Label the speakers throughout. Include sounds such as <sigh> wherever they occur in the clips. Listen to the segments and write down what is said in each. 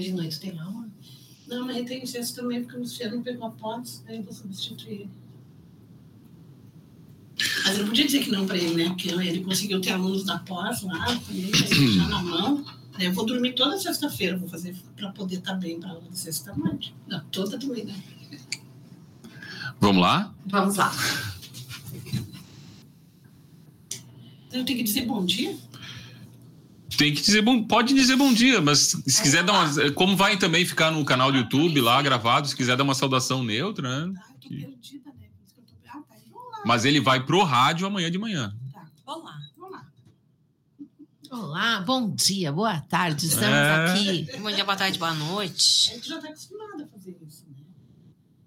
Speaker 1: Hoje de noite tem aula?
Speaker 2: Não, mas tem gesso também, porque o Luciano pegou a pós, aí eu vou substituir ele. Mas eu não podia dizer que não para ele, né? Porque ele conseguiu ter alunos da pós lá, também, já na mão. Eu vou dormir toda sexta-feira, vou fazer para poder estar tá bem para aula de sexta-noite. Não, toda também, né?
Speaker 3: Vamos lá?
Speaker 1: Vamos lá.
Speaker 2: Eu tenho que dizer bom dia?
Speaker 3: Tem que dizer bom, pode dizer bom dia, mas se quiser dar uma. Como vai também ficar no canal do YouTube lá gravado, se quiser dar uma saudação neutra, né? Ah, tô perdida, né? Ah, tá. Mas ele vai pro rádio amanhã de manhã.
Speaker 1: Tá. Olá. Olá. Olá, bom dia, boa tarde, estamos é... aqui.
Speaker 4: Bom dia, boa tarde, boa noite.
Speaker 2: A gente já está acostumado a fazer isso, né?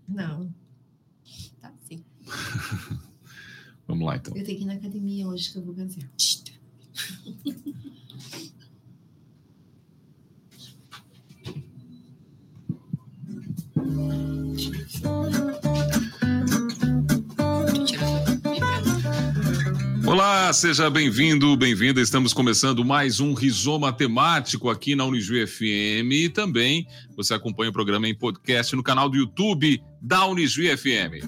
Speaker 1: Não. Tá sim. <laughs>
Speaker 3: Vamos lá, então.
Speaker 1: Eu tenho que ir na academia hoje que eu vou fazer. <laughs>
Speaker 3: Olá, seja bem-vindo, bem-vinda. Estamos começando mais um Rizoma Temático aqui na Unijuí FM e também você acompanha o programa em podcast no canal do YouTube da Unijuí FM.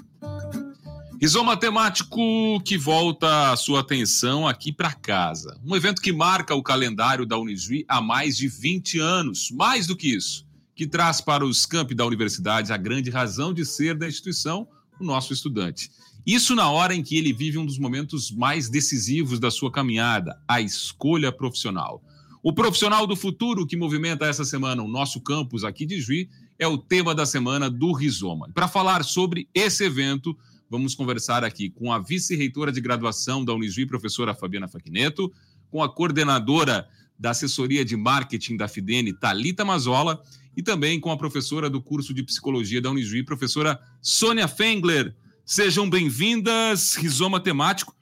Speaker 3: Rizoma Temático que volta a sua atenção aqui para casa. Um evento que marca o calendário da Unijuí há mais de 20 anos. Mais do que isso, que traz para os campi da universidade a grande razão de ser da instituição, o nosso estudante. Isso na hora em que ele vive um dos momentos mais decisivos da sua caminhada, a escolha profissional. O profissional do futuro que movimenta essa semana o nosso campus aqui de Juí é o tema da semana do Rizoma. Para falar sobre esse evento, vamos conversar aqui com a vice-reitora de graduação da Unijuí, professora Fabiana Faquineto, com a coordenadora da assessoria de marketing da Fidene, Talita Mazola, e também com a professora do curso de psicologia da Unijuí, professora Sônia Fengler. Sejam bem-vindas, Rizoma Temático.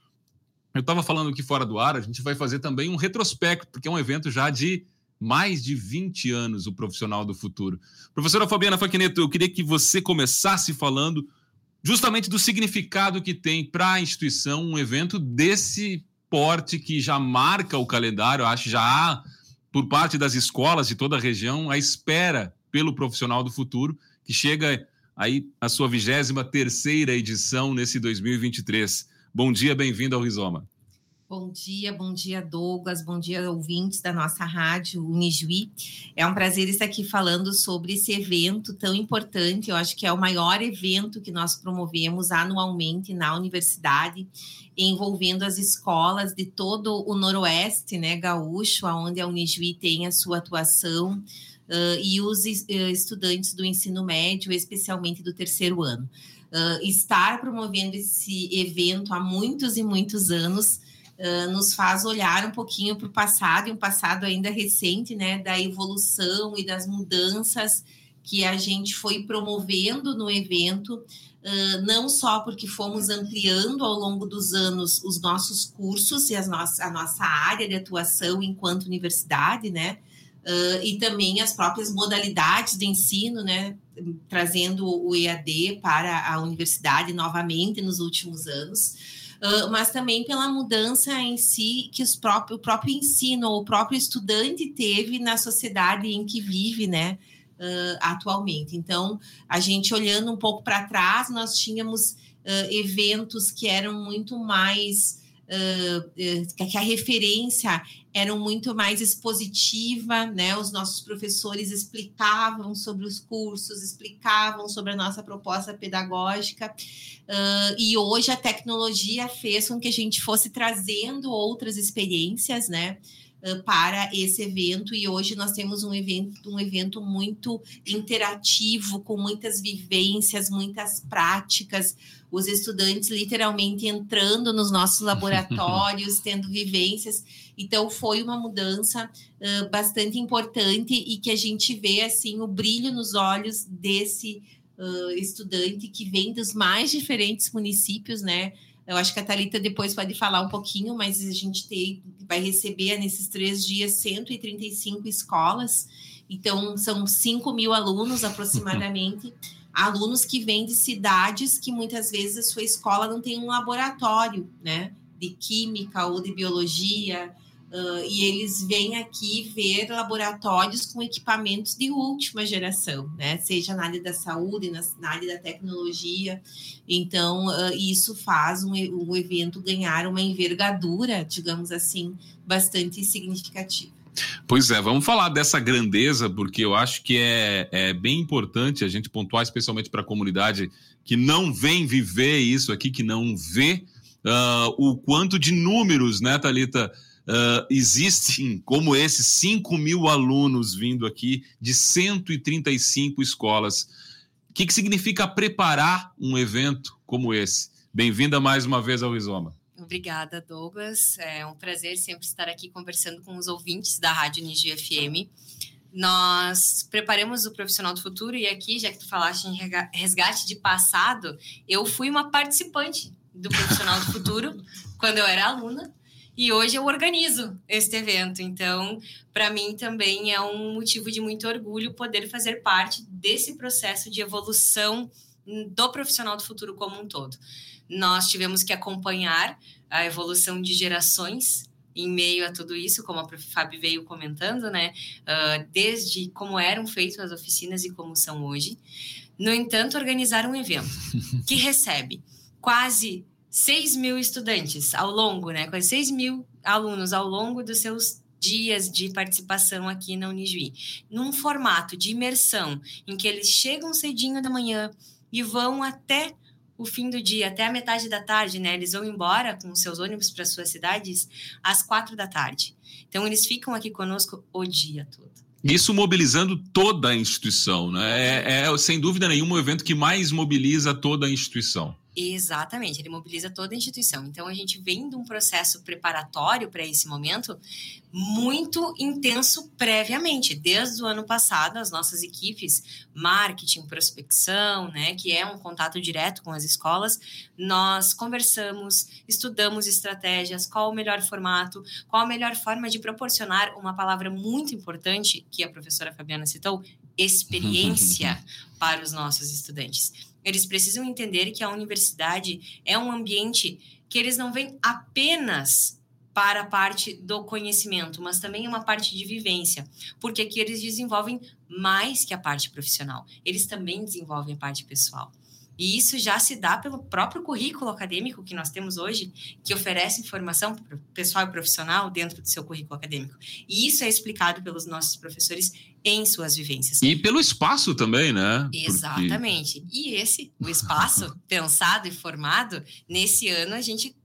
Speaker 3: Eu estava falando aqui fora do ar, a gente vai fazer também um retrospecto, porque é um evento já de mais de 20 anos, o Profissional do Futuro. Professora Fabiana Faquineto, eu queria que você começasse falando justamente do significado que tem para a instituição um evento desse porte que já marca o calendário, acho já há, por parte das escolas de toda a região, a espera pelo profissional do futuro, que chega aí a sua 23 terceira edição nesse 2023. Bom dia, bem-vindo ao Rizoma.
Speaker 1: Bom dia, bom dia, Douglas, bom dia, ouvintes da nossa rádio Unijuí. É um prazer estar aqui falando sobre esse evento tão importante. Eu acho que é o maior evento que nós promovemos anualmente na universidade, envolvendo as escolas de todo o Noroeste, né, gaúcho, onde a Unijuí tem a sua atuação uh, e os estudantes do ensino médio, especialmente do terceiro ano. Uh, estar promovendo esse evento há muitos e muitos anos nos faz olhar um pouquinho para o passado, e um passado ainda recente, né, da evolução e das mudanças que a gente foi promovendo no evento, uh, não só porque fomos ampliando ao longo dos anos os nossos cursos e as no a nossa área de atuação enquanto universidade, né, Uh, e também as próprias modalidades de ensino, né, trazendo o EAD para a universidade novamente nos últimos anos, uh, mas também pela mudança em si que os próprio, o próprio ensino, o próprio estudante teve na sociedade em que vive, né, uh, atualmente. Então, a gente olhando um pouco para trás, nós tínhamos eventos que eram muito mais uh, que a referência era muito mais expositiva, né? Os nossos professores explicavam sobre os cursos, explicavam sobre a nossa proposta pedagógica, uh, e hoje a tecnologia fez com que a gente fosse trazendo outras experiências, né? Para esse evento e hoje nós temos um evento, um evento muito interativo, com muitas vivências, muitas práticas, os estudantes literalmente entrando nos nossos <laughs> laboratórios, tendo vivências. Então foi uma mudança uh, bastante importante e que a gente vê assim o brilho nos olhos desse uh, estudante que vem dos mais diferentes municípios, né? Eu acho que a Thalita depois pode falar um pouquinho, mas a gente tem, vai receber nesses três dias 135 escolas, então são 5 mil alunos <laughs> aproximadamente, alunos que vêm de cidades que muitas vezes a sua escola não tem um laboratório, né, de química ou de biologia, Uh, e eles vêm aqui ver laboratórios com equipamentos de última geração, né? Seja na área da saúde, na, na área da tecnologia. Então, uh, isso faz o um, um evento ganhar uma envergadura, digamos assim, bastante significativa.
Speaker 3: Pois é, vamos falar dessa grandeza, porque eu acho que é, é bem importante a gente pontuar, especialmente para a comunidade que não vem viver isso aqui, que não vê uh, o quanto de números, né, Thalita? Uh, existem, como esses, 5 mil alunos vindo aqui de 135 escolas. O que, que significa preparar um evento como esse? Bem-vinda mais uma vez ao Rizoma.
Speaker 4: Obrigada, Douglas. É um prazer sempre estar aqui conversando com os ouvintes da Rádio Nigi FM. Nós preparamos o Profissional do Futuro e aqui, já que tu falaste em resgate de passado, eu fui uma participante do Profissional do Futuro <laughs> quando eu era aluna e hoje eu organizo este evento. Então, para mim também é um motivo de muito orgulho poder fazer parte desse processo de evolução do profissional do futuro como um todo. Nós tivemos que acompanhar a evolução de gerações em meio a tudo isso, como a Prof. Fábio veio comentando, né? Uh, desde como eram feitas as oficinas e como são hoje. No entanto, organizar um evento <laughs> que recebe quase 6 mil estudantes ao longo, né? Quase 6 mil alunos ao longo dos seus dias de participação aqui na Unijuí, num formato de imersão, em que eles chegam cedinho da manhã e vão até o fim do dia, até a metade da tarde, né? Eles vão embora com seus ônibus para suas cidades às quatro da tarde. Então, eles ficam aqui conosco o dia todo.
Speaker 3: Isso mobilizando toda a instituição, né? É, é sem dúvida nenhuma o evento que mais mobiliza toda a instituição.
Speaker 4: Exatamente, ele mobiliza toda a instituição. Então, a gente vem de um processo preparatório para esse momento muito intenso previamente. Desde o ano passado, as nossas equipes, marketing, prospecção, né, que é um contato direto com as escolas, nós conversamos, estudamos estratégias, qual o melhor formato, qual a melhor forma de proporcionar uma palavra muito importante que a professora Fabiana citou, <laughs> experiência para os nossos estudantes. Eles precisam entender que a universidade é um ambiente que eles não vêm apenas para a parte do conhecimento, mas também uma parte de vivência, porque aqui eles desenvolvem mais que a parte profissional, eles também desenvolvem a parte pessoal. E isso já se dá pelo próprio currículo acadêmico que nós temos hoje, que oferece informação pessoal e profissional dentro do seu currículo acadêmico. E isso é explicado pelos nossos professores em suas vivências.
Speaker 3: E pelo espaço também, né?
Speaker 4: Exatamente. Porque... E esse, o espaço <laughs> pensado e formado, nesse ano a gente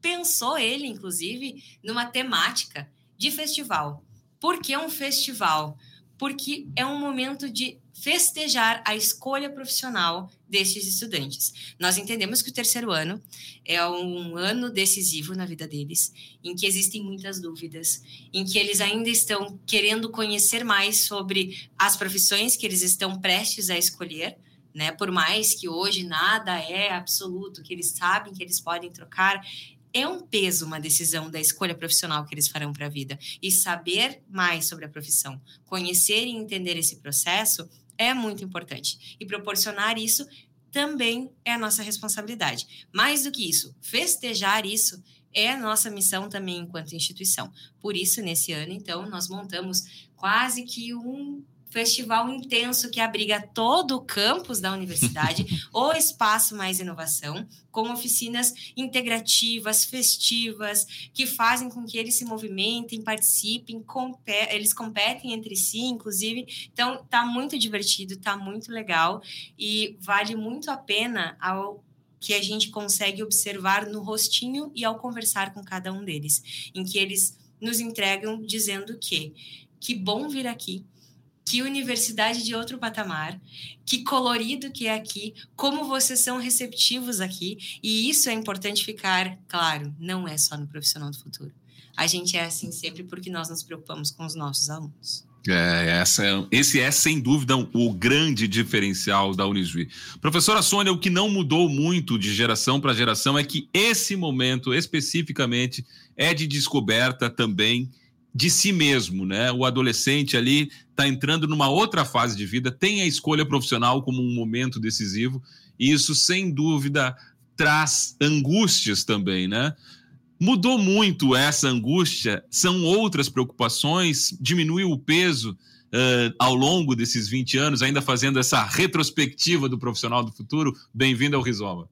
Speaker 4: pensou ele, inclusive, numa temática de festival. Por que um festival? Porque é um momento de festejar a escolha profissional destes estudantes. Nós entendemos que o terceiro ano é um ano decisivo na vida deles, em que existem muitas dúvidas, em que eles ainda estão querendo conhecer mais sobre as profissões que eles estão prestes a escolher. Né? Por mais que hoje nada é absoluto, que eles sabem que eles podem trocar, é um peso uma decisão da escolha profissional que eles farão para a vida. E saber mais sobre a profissão, conhecer e entender esse processo é muito importante. E proporcionar isso também é a nossa responsabilidade. Mais do que isso, festejar isso é a nossa missão também enquanto instituição. Por isso, nesse ano, então, nós montamos quase que um festival intenso que abriga todo o campus da universidade, <laughs> o espaço mais inovação, com oficinas integrativas, festivas, que fazem com que eles se movimentem, participem, eles competem entre si, inclusive. Então, tá muito divertido, tá muito legal e vale muito a pena ao que a gente consegue observar no rostinho e ao conversar com cada um deles, em que eles nos entregam dizendo que que bom vir aqui, que universidade de outro patamar, que colorido que é aqui, como vocês são receptivos aqui, e isso é importante ficar claro, não é só no profissional do futuro. A gente é assim sempre porque nós nos preocupamos com os nossos alunos.
Speaker 3: É, essa é, esse é, sem dúvida, o grande diferencial da Unijuí. Professora Sônia, o que não mudou muito de geração para geração é que esse momento, especificamente, é de descoberta também de si mesmo, né? O adolescente ali está entrando numa outra fase de vida, tem a escolha profissional como um momento decisivo, e isso, sem dúvida, traz angústias também, né? Mudou muito essa angústia? São outras preocupações? Diminuiu o peso uh, ao longo desses 20 anos, ainda fazendo essa retrospectiva do profissional do futuro? Bem-vindo ao Rizoma.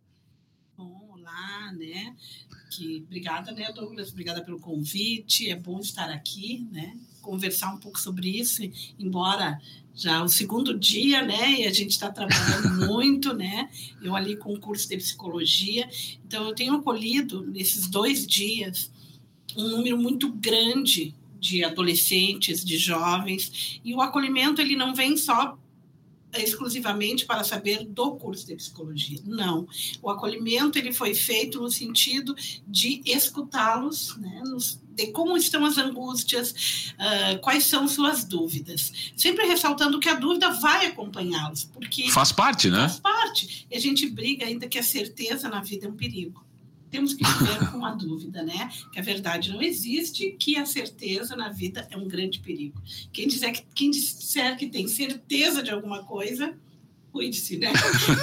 Speaker 2: Que, obrigada, né, Douglas? Obrigada pelo convite. É bom estar aqui, né? Conversar um pouco sobre isso, embora já o segundo dia, né? E a gente está trabalhando <laughs> muito, né? Eu ali com o curso de psicologia. Então, eu tenho acolhido nesses dois dias um número muito grande de adolescentes, de jovens, e o acolhimento ele não vem só exclusivamente para saber do curso de psicologia. Não. O acolhimento ele foi feito no sentido de escutá-los, né, nos, de como estão as angústias, uh, quais são suas dúvidas. Sempre ressaltando que a dúvida vai acompanhá-los, porque
Speaker 3: faz parte, né?
Speaker 2: Faz parte. E a gente briga ainda que a certeza na vida é um perigo temos que viver com a dúvida, né? Que a verdade não existe, que a certeza na vida é um grande perigo. Quem disser que, quem disser que tem certeza de alguma coisa, cuide-se, né?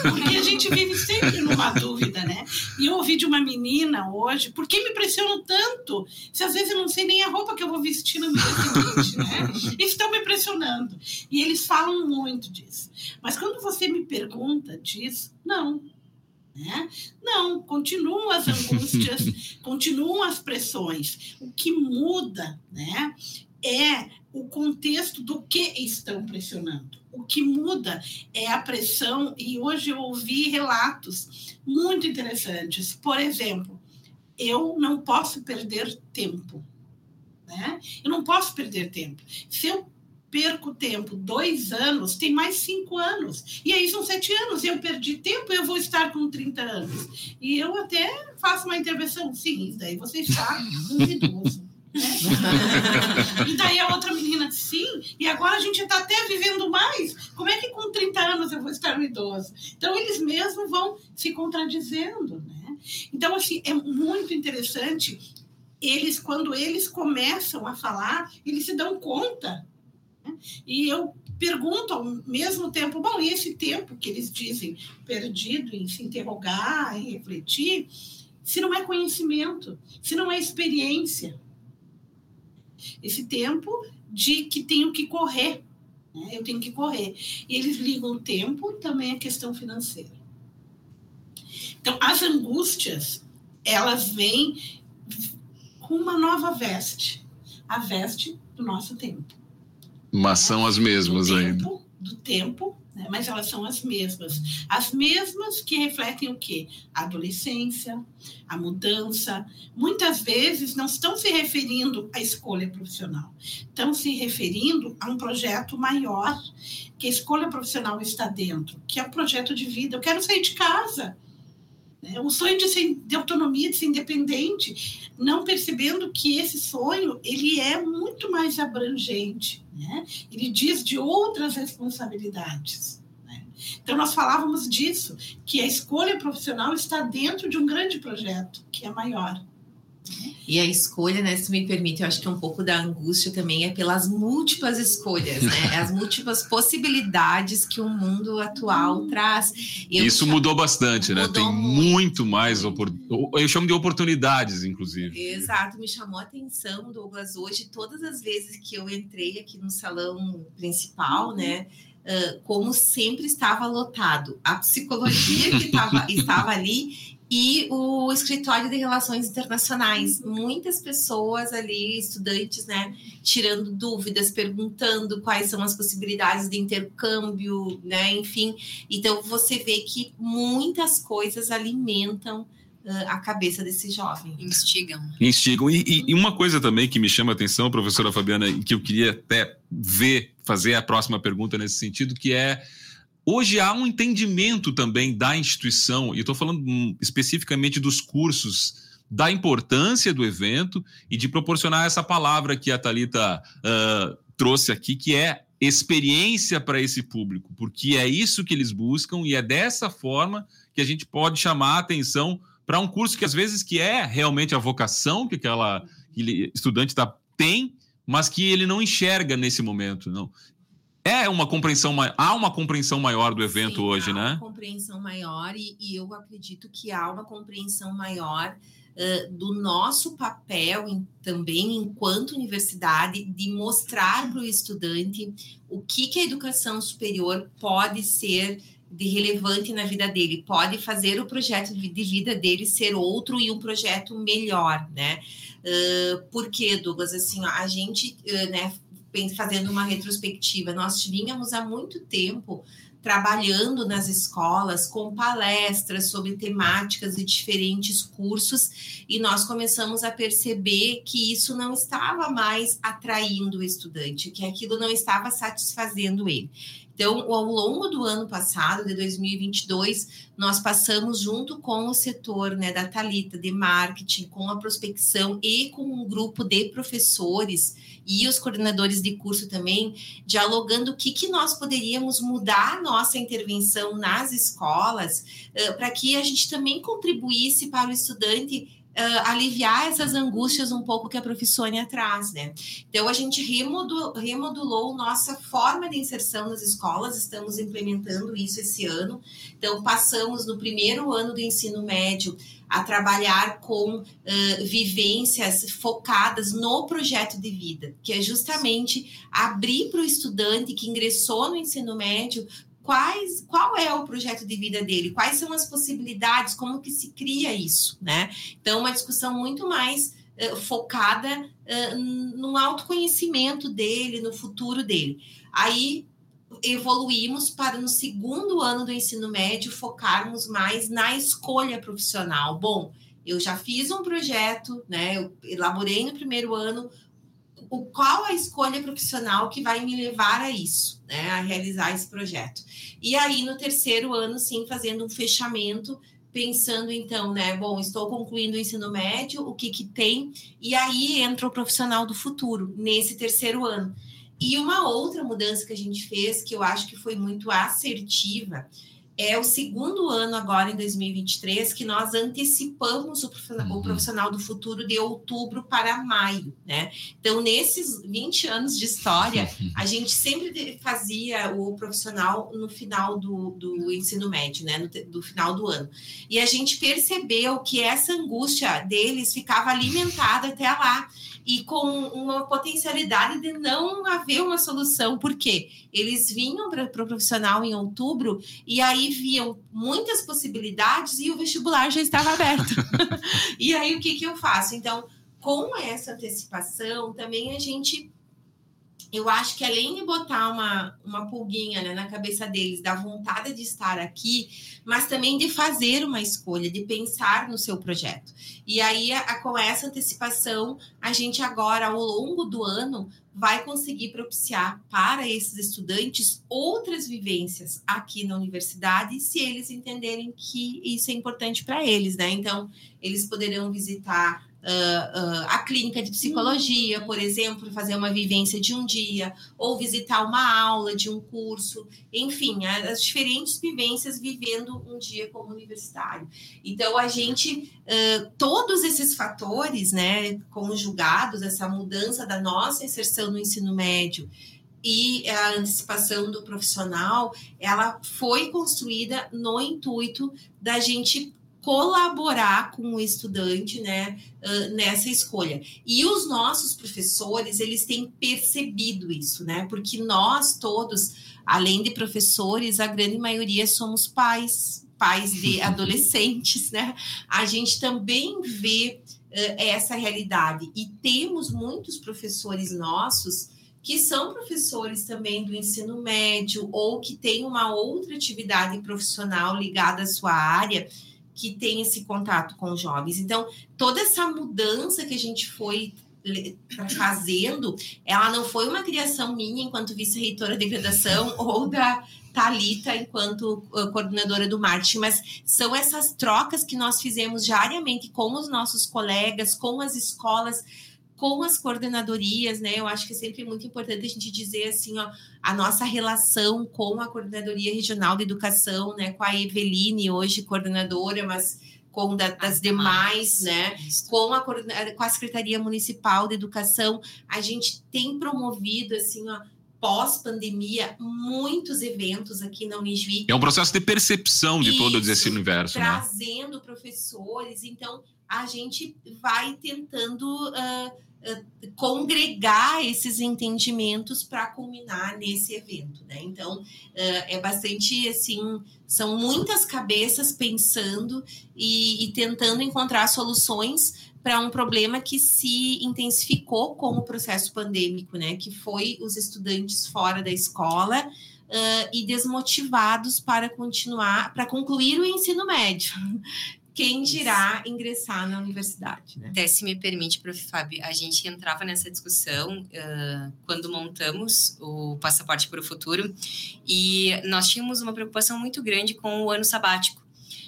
Speaker 2: Porque a gente vive sempre numa dúvida, né? E eu ouvi de uma menina hoje, por que me pressiono tanto? Se às vezes eu não sei nem a roupa que eu vou vestir no dia seguinte, né? Estão me pressionando. E eles falam muito disso. Mas quando você me pergunta disso, não, né? Não, continuam as angústias, <laughs> continuam as pressões. O que muda né, é o contexto do que estão pressionando. O que muda é a pressão, e hoje eu ouvi relatos muito interessantes. Por exemplo, eu não posso perder tempo. Né? Eu não posso perder tempo. Se eu perco tempo dois anos, tem mais cinco anos. E aí são sete anos. Eu perdi tempo, eu vou estar com 30 anos. E eu até faço uma intervenção. Sim, daí você está um idoso. Né? <laughs> e daí a outra menina, sim, e agora a gente está até vivendo mais. Como é que com 30 anos eu vou estar um idoso? Então eles mesmos vão se contradizendo, né? Então, assim, é muito interessante. Eles, quando eles começam a falar, eles se dão conta e eu pergunto ao mesmo tempo, bom, e esse tempo que eles dizem perdido em se interrogar, em refletir, se não é conhecimento, se não é experiência? Esse tempo de que tenho que correr, né? eu tenho que correr. E eles ligam o tempo também a questão financeira. Então, as angústias, elas vêm com uma nova veste, a veste do nosso tempo.
Speaker 3: Mas são as mesmas
Speaker 2: do
Speaker 3: ainda.
Speaker 2: Tempo, do tempo, né? mas elas são as mesmas. As mesmas que refletem o quê? A adolescência, a mudança. Muitas vezes não estão se referindo à escolha profissional, estão se referindo a um projeto maior, que a escolha profissional está dentro, que é o um projeto de vida. Eu quero sair de casa. O sonho de, ser, de autonomia, de ser independente, não percebendo que esse sonho ele é muito mais abrangente. Né? Ele diz de outras responsabilidades. Né? Então, nós falávamos disso, que a escolha profissional está dentro de um grande projeto, que é maior.
Speaker 1: E a escolha, né, se me permite, eu acho que um pouco da angústia também é pelas múltiplas escolhas, né? As múltiplas possibilidades que o mundo atual hum. traz.
Speaker 3: Isso mudou bastante, né? Tem muito, mais oportunidades. Eu chamo de oportunidades, inclusive.
Speaker 1: Exato, me chamou a atenção, Douglas, hoje, todas as vezes que eu entrei aqui no salão principal, né? Uh, como sempre estava lotado. A psicologia que tava, <laughs> estava ali e o escritório de relações internacionais. Muitas pessoas ali, estudantes, né, tirando dúvidas, perguntando quais são as possibilidades de intercâmbio, né, enfim. Então você vê que muitas coisas alimentam uh, a cabeça desse jovem.
Speaker 4: Instigam.
Speaker 3: Instigam. E, e, e, uma coisa também que me chama a atenção, professora Fabiana, e que eu queria até ver, fazer a próxima pergunta nesse sentido, que é Hoje há um entendimento também da instituição, e estou falando hum, especificamente dos cursos, da importância do evento e de proporcionar essa palavra que a Thalita uh, trouxe aqui, que é experiência para esse público, porque é isso que eles buscam e é dessa forma que a gente pode chamar a atenção para um curso que às vezes que é realmente a vocação que aquela estudante tá, tem, mas que ele não enxerga nesse momento, não. É uma compreensão, há uma compreensão maior do evento
Speaker 1: Sim,
Speaker 3: hoje,
Speaker 1: há
Speaker 3: né?
Speaker 1: Há uma compreensão maior e, e, eu acredito que há uma compreensão maior uh, do nosso papel em, também enquanto universidade de mostrar para o estudante o que, que a educação superior pode ser de relevante na vida dele, pode fazer o projeto de vida dele ser outro e um projeto melhor, né? Uh, por que, Douglas? Assim, a gente, uh, né, fazendo uma retrospectiva, nós vínhamos há muito tempo trabalhando nas escolas com palestras sobre temáticas e diferentes cursos, e nós começamos a perceber que isso não estava mais atraindo o estudante, que aquilo não estava satisfazendo ele. Então, ao longo do ano passado, de 2022, nós passamos junto com o setor né, da Talita de marketing, com a prospecção e com um grupo de professores e os coordenadores de curso também, dialogando o que, que nós poderíamos mudar nossa intervenção nas escolas uh, para que a gente também contribuísse para o estudante uh, aliviar essas angústias um pouco que a profissônia traz, né? Então, a gente remodulou, remodulou nossa forma de inserção nas escolas, estamos implementando isso esse ano. Então, passamos no primeiro ano do ensino médio a trabalhar com uh, vivências focadas no projeto de vida, que é justamente abrir para o estudante que ingressou no ensino médio quais, qual é o projeto de vida dele, quais são as possibilidades, como que se cria isso, né? Então, uma discussão muito mais uh, focada uh, no autoconhecimento dele, no futuro dele. Aí evoluímos para no segundo ano do ensino médio focarmos mais na escolha profissional. Bom, eu já fiz um projeto, né? Eu elaborei no primeiro ano o qual a escolha profissional que vai me levar a isso, né, a realizar esse projeto. E aí no terceiro ano, sim, fazendo um fechamento, pensando então, né, bom, estou concluindo o ensino médio, o que que tem? E aí entra o profissional do futuro nesse terceiro ano. E uma outra mudança que a gente fez, que eu acho que foi muito assertiva, é o segundo ano agora, em 2023, que nós antecipamos o profissional, uhum. o profissional, do futuro de outubro para maio, né? Então, nesses 20 anos de história, <laughs> a gente sempre fazia o profissional no final do, do ensino médio, né? No, do final do ano. E a gente percebeu que essa angústia deles ficava alimentada até lá e com uma potencialidade de não haver uma solução, porque eles vinham para o pro profissional em outubro e aí viam muitas possibilidades e o vestibular já estava aberto. <laughs> e aí o que, que eu faço? Então, com essa antecipação, também a gente eu acho que além de botar uma, uma pulguinha né, na cabeça deles, da vontade de estar aqui, mas também de fazer uma escolha, de pensar no seu projeto. E aí, a, com essa antecipação, a gente agora, ao longo do ano, vai conseguir propiciar para esses estudantes outras vivências aqui na universidade, se eles entenderem que isso é importante para eles, né? Então, eles poderão visitar uh, uh, a clínica de psicologia, por exemplo, fazer uma vivência de um dia, ou visitar uma aula de um curso, enfim, as diferentes vivências vivendo um dia como universitário. Então, a gente, uh, todos esses fatores, né, conjugados, essa mudança da nossa inserção no ensino médio, e a antecipação do profissional, ela foi construída no intuito da gente colaborar com o estudante né, nessa escolha. E os nossos professores, eles têm percebido isso, né? Porque nós todos, além de professores, a grande maioria somos pais, pais de <laughs> adolescentes, né? A gente também vê uh, essa realidade. E temos muitos professores nossos que são professores também do ensino médio ou que têm uma outra atividade profissional ligada à sua área que tem esse contato com os jovens. Então, toda essa mudança que a gente foi fazendo, ela não foi uma criação minha enquanto vice-reitora de graduação <laughs> ou da Talita enquanto coordenadora do marketing, mas são essas trocas que nós fizemos diariamente com os nossos colegas, com as escolas, com as coordenadorias, né? Eu acho que é sempre muito importante a gente dizer assim, ó, a nossa relação com a Coordenadoria Regional de Educação, né? Com a Eveline, hoje coordenadora, mas com da, das demais, né? Com a, com a Secretaria Municipal de Educação, a gente tem promovido assim, ó, pós-pandemia, muitos eventos aqui na Unijuí.
Speaker 3: É um processo de percepção de Isso, todo esse universo,
Speaker 1: trazendo né? professores. Então, a gente vai tentando uh, congregar esses entendimentos para culminar nesse evento, né? Então, uh, é bastante assim, são muitas cabeças pensando e, e tentando encontrar soluções para um problema que se intensificou com o processo pandêmico, né? Que foi os estudantes fora da escola uh, e desmotivados para continuar, para concluir o ensino médio. Quem dirá ingressar na universidade, né?
Speaker 4: Até se me permite, prof. Fábio, a gente entrava nessa discussão uh, quando montamos o Passaporte para o Futuro e nós tínhamos uma preocupação muito grande com o ano sabático,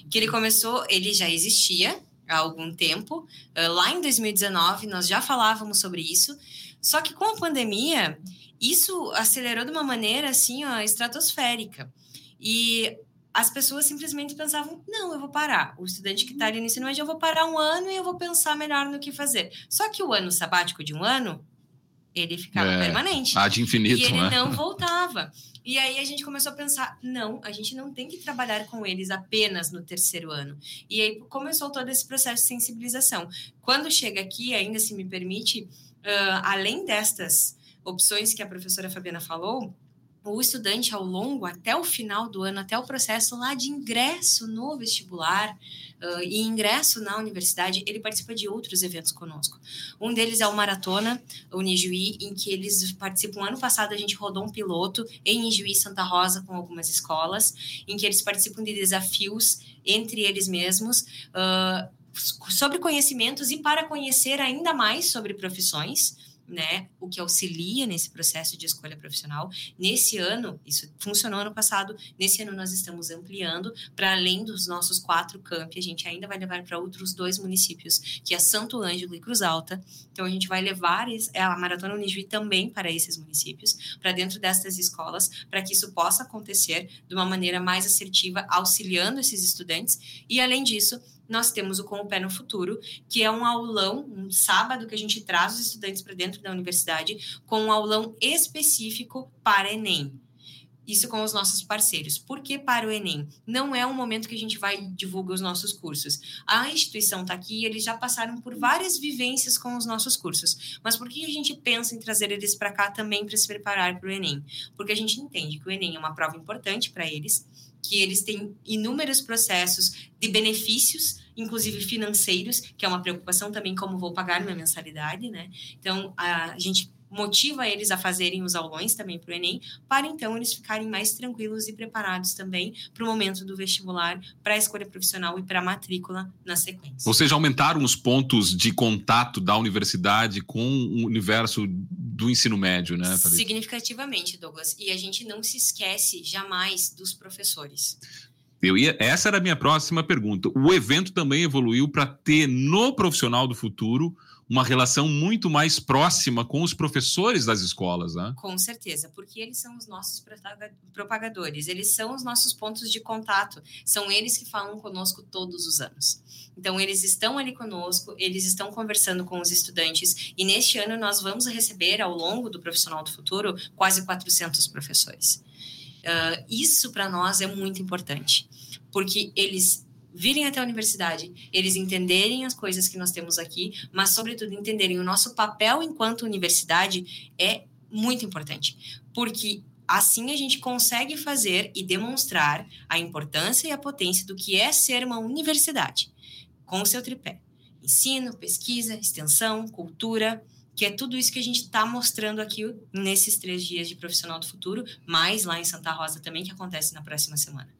Speaker 4: que ele começou, ele já existia, há algum tempo. Uh, lá em 2019, nós já falávamos sobre isso. Só que com a pandemia, isso acelerou de uma maneira assim, ó, estratosférica. E as pessoas simplesmente pensavam: não, eu vou parar. O estudante que está ali no ensino médio, eu vou parar um ano e eu vou pensar melhor no que fazer. Só que o ano sabático de um ano, ele ficava é, permanente.
Speaker 3: Ah, de infinito,
Speaker 4: E ele
Speaker 3: né?
Speaker 4: não <laughs> voltava. E aí a gente começou a pensar, não, a gente não tem que trabalhar com eles apenas no terceiro ano. E aí começou todo esse processo de sensibilização. Quando chega aqui, ainda se me permite, uh, além destas opções que a professora Fabiana falou, o estudante ao longo, até o final do ano, até o processo lá de ingresso no vestibular uh, e ingresso na universidade, ele participa de outros eventos conosco. Um deles é o Maratona, o Nijuí, em que eles participam. Ano passado a gente rodou um piloto em Nijuí, Santa Rosa, com algumas escolas, em que eles participam de desafios entre eles mesmos. Uh, sobre conhecimentos e para conhecer ainda mais sobre profissões né, o que auxilia nesse processo de escolha profissional. Nesse ano, isso funcionou ano passado, nesse ano nós estamos ampliando para além dos nossos quatro campi, a gente ainda vai levar para outros dois municípios, que é Santo Ângelo e Cruz Alta. Então a gente vai levar a Maratona Unijuí também para esses municípios, para dentro dessas escolas, para que isso possa acontecer de uma maneira mais assertiva, auxiliando esses estudantes. E além disso, nós temos o Com o Pé no Futuro, que é um aulão, um sábado que a gente traz os estudantes para dentro da universidade com um aulão específico para Enem. Isso com os nossos parceiros. Por que para o Enem? Não é um momento que a gente vai divulgar os nossos cursos. A instituição está aqui e eles já passaram por várias vivências com os nossos cursos. Mas por que a gente pensa em trazer eles para cá também para se preparar para o Enem? Porque a gente entende que o Enem é uma prova importante para eles que eles têm inúmeros processos de benefícios, inclusive financeiros, que é uma preocupação também como vou pagar minha mensalidade, né? Então, a gente motiva eles a fazerem os aulões também para o Enem, para então eles ficarem mais tranquilos e preparados também para o momento do vestibular, para a escolha profissional e para a matrícula na sequência.
Speaker 3: Vocês já aumentaram os pontos de contato da universidade com o universo do ensino médio, né?
Speaker 4: Thalita? Significativamente, Douglas. E a gente não se esquece jamais dos professores.
Speaker 3: Eu ia, essa era a minha próxima pergunta. O evento também evoluiu para ter no profissional do futuro uma relação muito mais próxima com os professores das escolas, né?
Speaker 4: Com certeza, porque eles são os nossos propagadores, eles são os nossos pontos de contato, são eles que falam conosco todos os anos. Então, eles estão ali conosco, eles estão conversando com os estudantes, e neste ano nós vamos receber, ao longo do Profissional do Futuro, quase 400 professores. Uh, isso para nós é muito importante, porque eles virem até a universidade, eles entenderem as coisas que nós temos aqui, mas, sobretudo, entenderem o nosso papel enquanto universidade é muito importante, porque assim a gente consegue fazer e demonstrar a importância e a potência do que é ser uma universidade, com o seu tripé: ensino, pesquisa, extensão, cultura que é tudo isso que a gente está mostrando aqui nesses três dias de profissional do futuro, mais lá em Santa Rosa também, que acontece na próxima semana.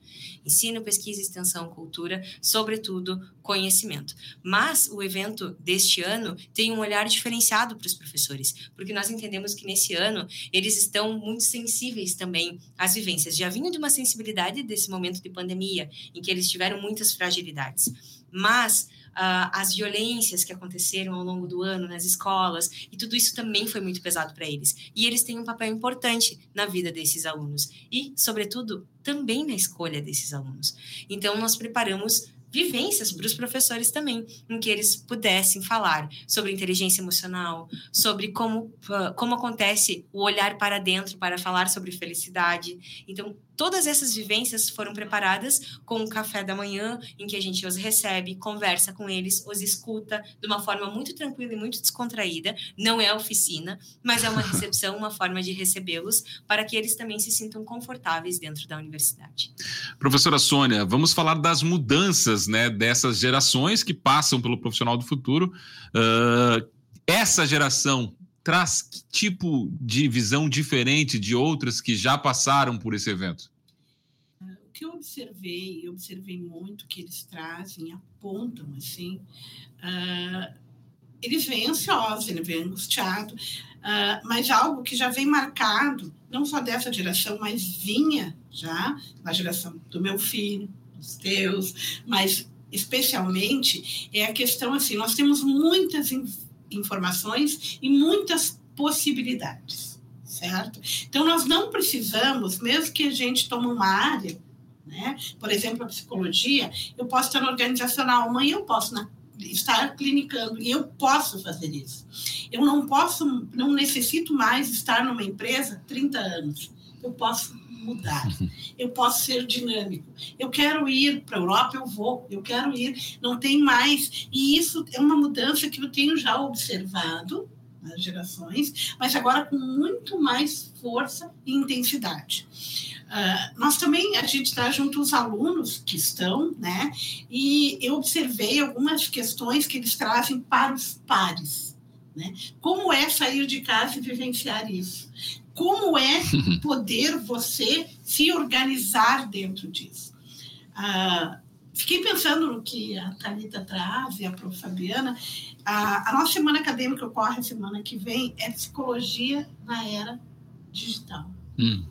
Speaker 4: Ensino, pesquisa, extensão, cultura, sobretudo conhecimento. Mas o evento deste ano tem um olhar diferenciado para os professores, porque nós entendemos que nesse ano eles estão muito sensíveis também às vivências. Já vinham de uma sensibilidade desse momento de pandemia, em que eles tiveram muitas fragilidades. Mas uh, as violências que aconteceram ao longo do ano nas escolas, e tudo isso também foi muito pesado para eles. E eles têm um papel importante na vida desses alunos e, sobretudo, também na escolha desses alunos. Então, nós preparamos vivências para os professores também, em que eles pudessem falar sobre inteligência emocional, sobre como, ah, como acontece o olhar para dentro para falar sobre felicidade. Então, todas essas vivências foram preparadas com o café da manhã, em que a gente os recebe, conversa com eles, os escuta de uma forma muito tranquila e muito descontraída. Não é oficina, mas é uma <laughs> recepção, uma forma de recebê-los para que eles também se sintam confortáveis dentro da universidade.
Speaker 3: Professora Sônia, vamos falar das mudanças né, dessas gerações que passam pelo profissional do futuro. Uh, essa geração traz que tipo de visão diferente de outras que já passaram por esse evento?
Speaker 2: O que eu observei, eu observei muito que eles trazem, apontam assim, uh, eles vêm ansiosos, vêm angustiados, uh, mas algo que já vem marcado, não só dessa geração, mas vinha já na geração do meu filho, dos teus, mas especialmente é a questão assim, nós temos muitas informações e muitas possibilidades, certo? Então, nós não precisamos, mesmo que a gente tome uma área, né? Por exemplo, a psicologia, eu posso estar no organizacional, amanhã eu posso na, estar clinicando e eu posso fazer isso. Eu não posso, não necessito mais estar numa empresa 30 anos. Eu posso mudar. Eu posso ser dinâmico. Eu quero ir para a Europa, eu vou. Eu quero ir. Não tem mais. E isso é uma mudança que eu tenho já observado nas gerações, mas agora com muito mais força e intensidade. Uh, nós também, a gente está junto os alunos que estão, né? E eu observei algumas questões que eles trazem para os pares. Né? Como é sair de casa e vivenciar isso? como é <laughs> poder você se organizar dentro disso. Ah, fiquei pensando no que a Thalita traz e a prof. Fabiana. A, a nossa semana acadêmica ocorre a semana que vem, é psicologia na era digital. Hum.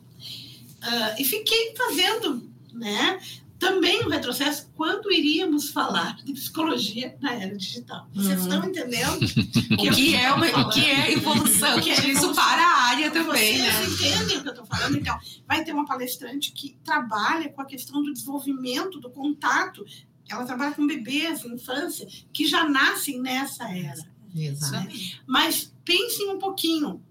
Speaker 2: Uh, e fiquei fazendo né, também no retrocesso quando iríamos falar de psicologia na era digital. Vocês uhum. estão entendendo? <laughs>
Speaker 1: o, que é uma, o que é evolução? que é isso para a área também,
Speaker 2: Vocês né? entendem o que eu estou falando? Então, vai ter uma palestrante que trabalha com a questão do desenvolvimento, do contato. Ela trabalha com bebês, infância, que já nascem nessa era.
Speaker 1: Exato.
Speaker 2: Mas pensem um pouquinho.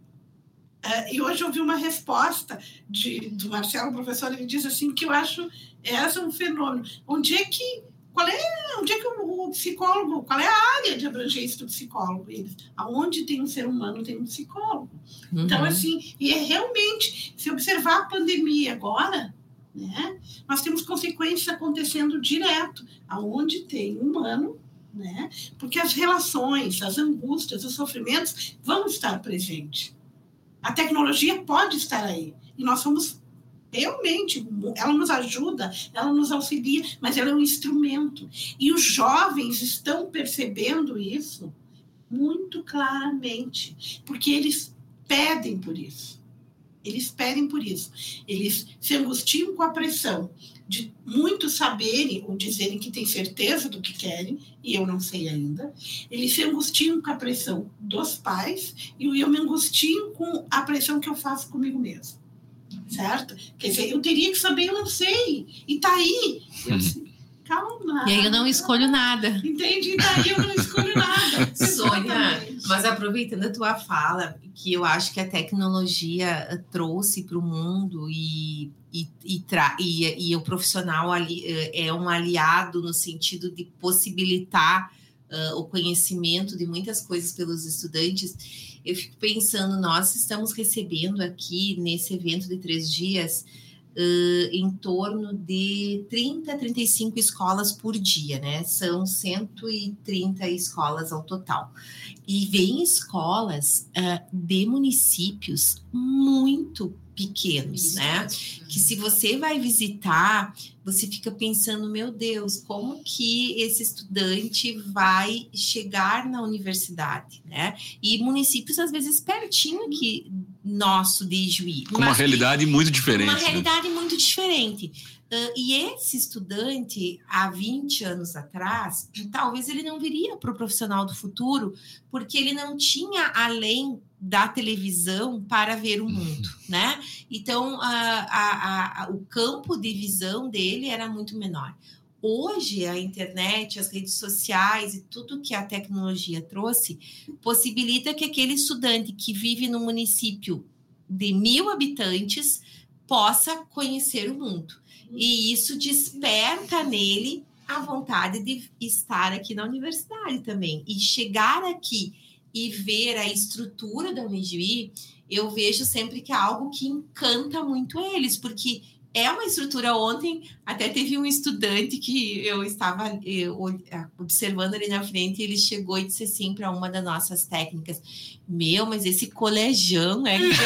Speaker 2: Uh, e hoje eu vi uma resposta de, do Marcelo, professor, ele diz assim, que eu acho esse é um fenômeno. Onde é que qual é, onde é que o, psicólogo, qual é a área de abrangência do psicólogo? Eles, aonde tem um ser humano, tem um psicólogo. Então, uhum. Então, assim, e é realmente, se observar a pandemia agora, né, nós temos consequências acontecendo direto, aonde tem um humano, né, porque as relações, as angústias, os sofrimentos vão estar presentes. A tecnologia pode estar aí, e nós somos realmente, ela nos ajuda, ela nos auxilia, mas ela é um instrumento. E os jovens estão percebendo isso muito claramente, porque eles pedem por isso. Eles pedem por isso. Eles se angustiam com a pressão de muitos saberem ou dizerem que têm certeza do que querem, e eu não sei ainda. Eles se angustiam com a pressão dos pais, e eu me angustio com a pressão que eu faço comigo mesmo certo? Quer dizer, eu teria que saber, eu não sei. E tá aí. Eu, calma.
Speaker 1: E aí eu não escolho nada.
Speaker 2: Entendi, daí eu não escolho <laughs> nada.
Speaker 1: Sônia, mas aproveitando a tua fala, que eu acho que a tecnologia eh, trouxe para o mundo e, e, e, tra e, e o profissional ali, eh, é um aliado no sentido de possibilitar uh, o conhecimento de muitas coisas pelos estudantes eu fico pensando, nós estamos recebendo aqui nesse evento de três dias uh, em torno de 30, 35 escolas por dia, né? São 130 escolas ao total. E vem escolas uh, de municípios muito pequenos, Isso. né? Que se você vai visitar, você fica pensando, meu Deus, como que esse estudante vai chegar na universidade, né? E municípios às vezes pertinho que nosso de Juí.
Speaker 3: Uma realidade muito diferente. Uma
Speaker 1: né? realidade muito diferente. E esse estudante, há 20 anos atrás, talvez ele não viria para o profissional do futuro, porque ele não tinha além da televisão para ver o mundo, <laughs> né? Então, a, a, a, o campo de visão dele era muito menor. hoje a internet, as redes sociais e tudo que a tecnologia trouxe possibilita que aquele estudante que vive no município de mil habitantes possa conhecer o mundo. E isso desperta nele a vontade de estar aqui na universidade também. E chegar aqui e ver a estrutura da Unijuí, eu vejo sempre que é algo que encanta muito eles, porque é uma estrutura. Ontem até teve um estudante que eu estava eu, observando ali na frente, ele chegou e disse assim para uma das nossas técnicas: Meu, mas esse colegião é grande.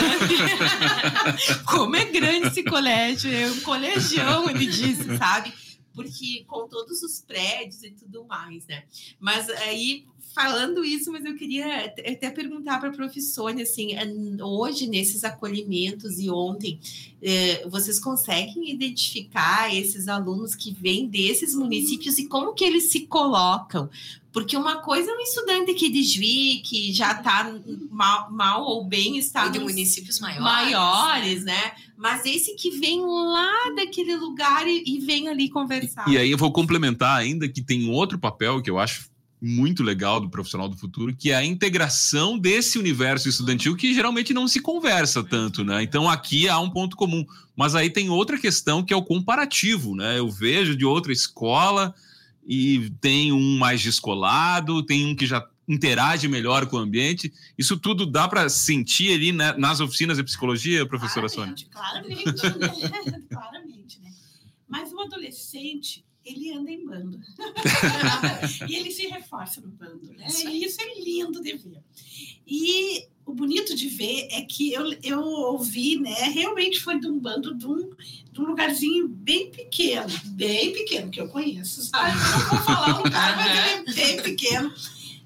Speaker 1: <laughs> Como é grande esse colégio? É um colegião, ele disse, sabe? Porque com todos os prédios e tudo mais, né? Mas aí falando isso, mas eu queria até perguntar para a professora, assim, hoje nesses acolhimentos e ontem, eh, vocês conseguem identificar esses alunos que vêm desses municípios e como que eles se colocam? Porque uma coisa é um estudante que desvia, que já está mal, mal, ou bem está
Speaker 4: de municípios maiores,
Speaker 1: maiores né? né? Mas esse que vem lá daquele lugar e, e vem ali conversar.
Speaker 3: E, e aí eu vou complementar ainda que tem outro papel que eu acho muito legal do profissional do futuro, que é a integração desse universo estudantil que geralmente não se conversa tanto, né? Então aqui há um ponto comum, mas aí tem outra questão que é o comparativo, né? Eu vejo de outra escola e tem um mais descolado, tem um que já interage melhor com o ambiente. Isso tudo dá para sentir ali né, nas oficinas de psicologia, professora
Speaker 2: claramente,
Speaker 3: Sônia?
Speaker 2: Claramente, né? <laughs> claramente, né? Mas o adolescente, ele anda em bando. <laughs> e ele se reforça no bando, né? E isso é lindo de ver. E o bonito de ver é que eu, eu ouvi, né? Realmente foi de um bando de um, de um lugarzinho bem pequeno, bem pequeno, que eu conheço, sabe? Não vou falar o lugar, mas ele é bem pequeno.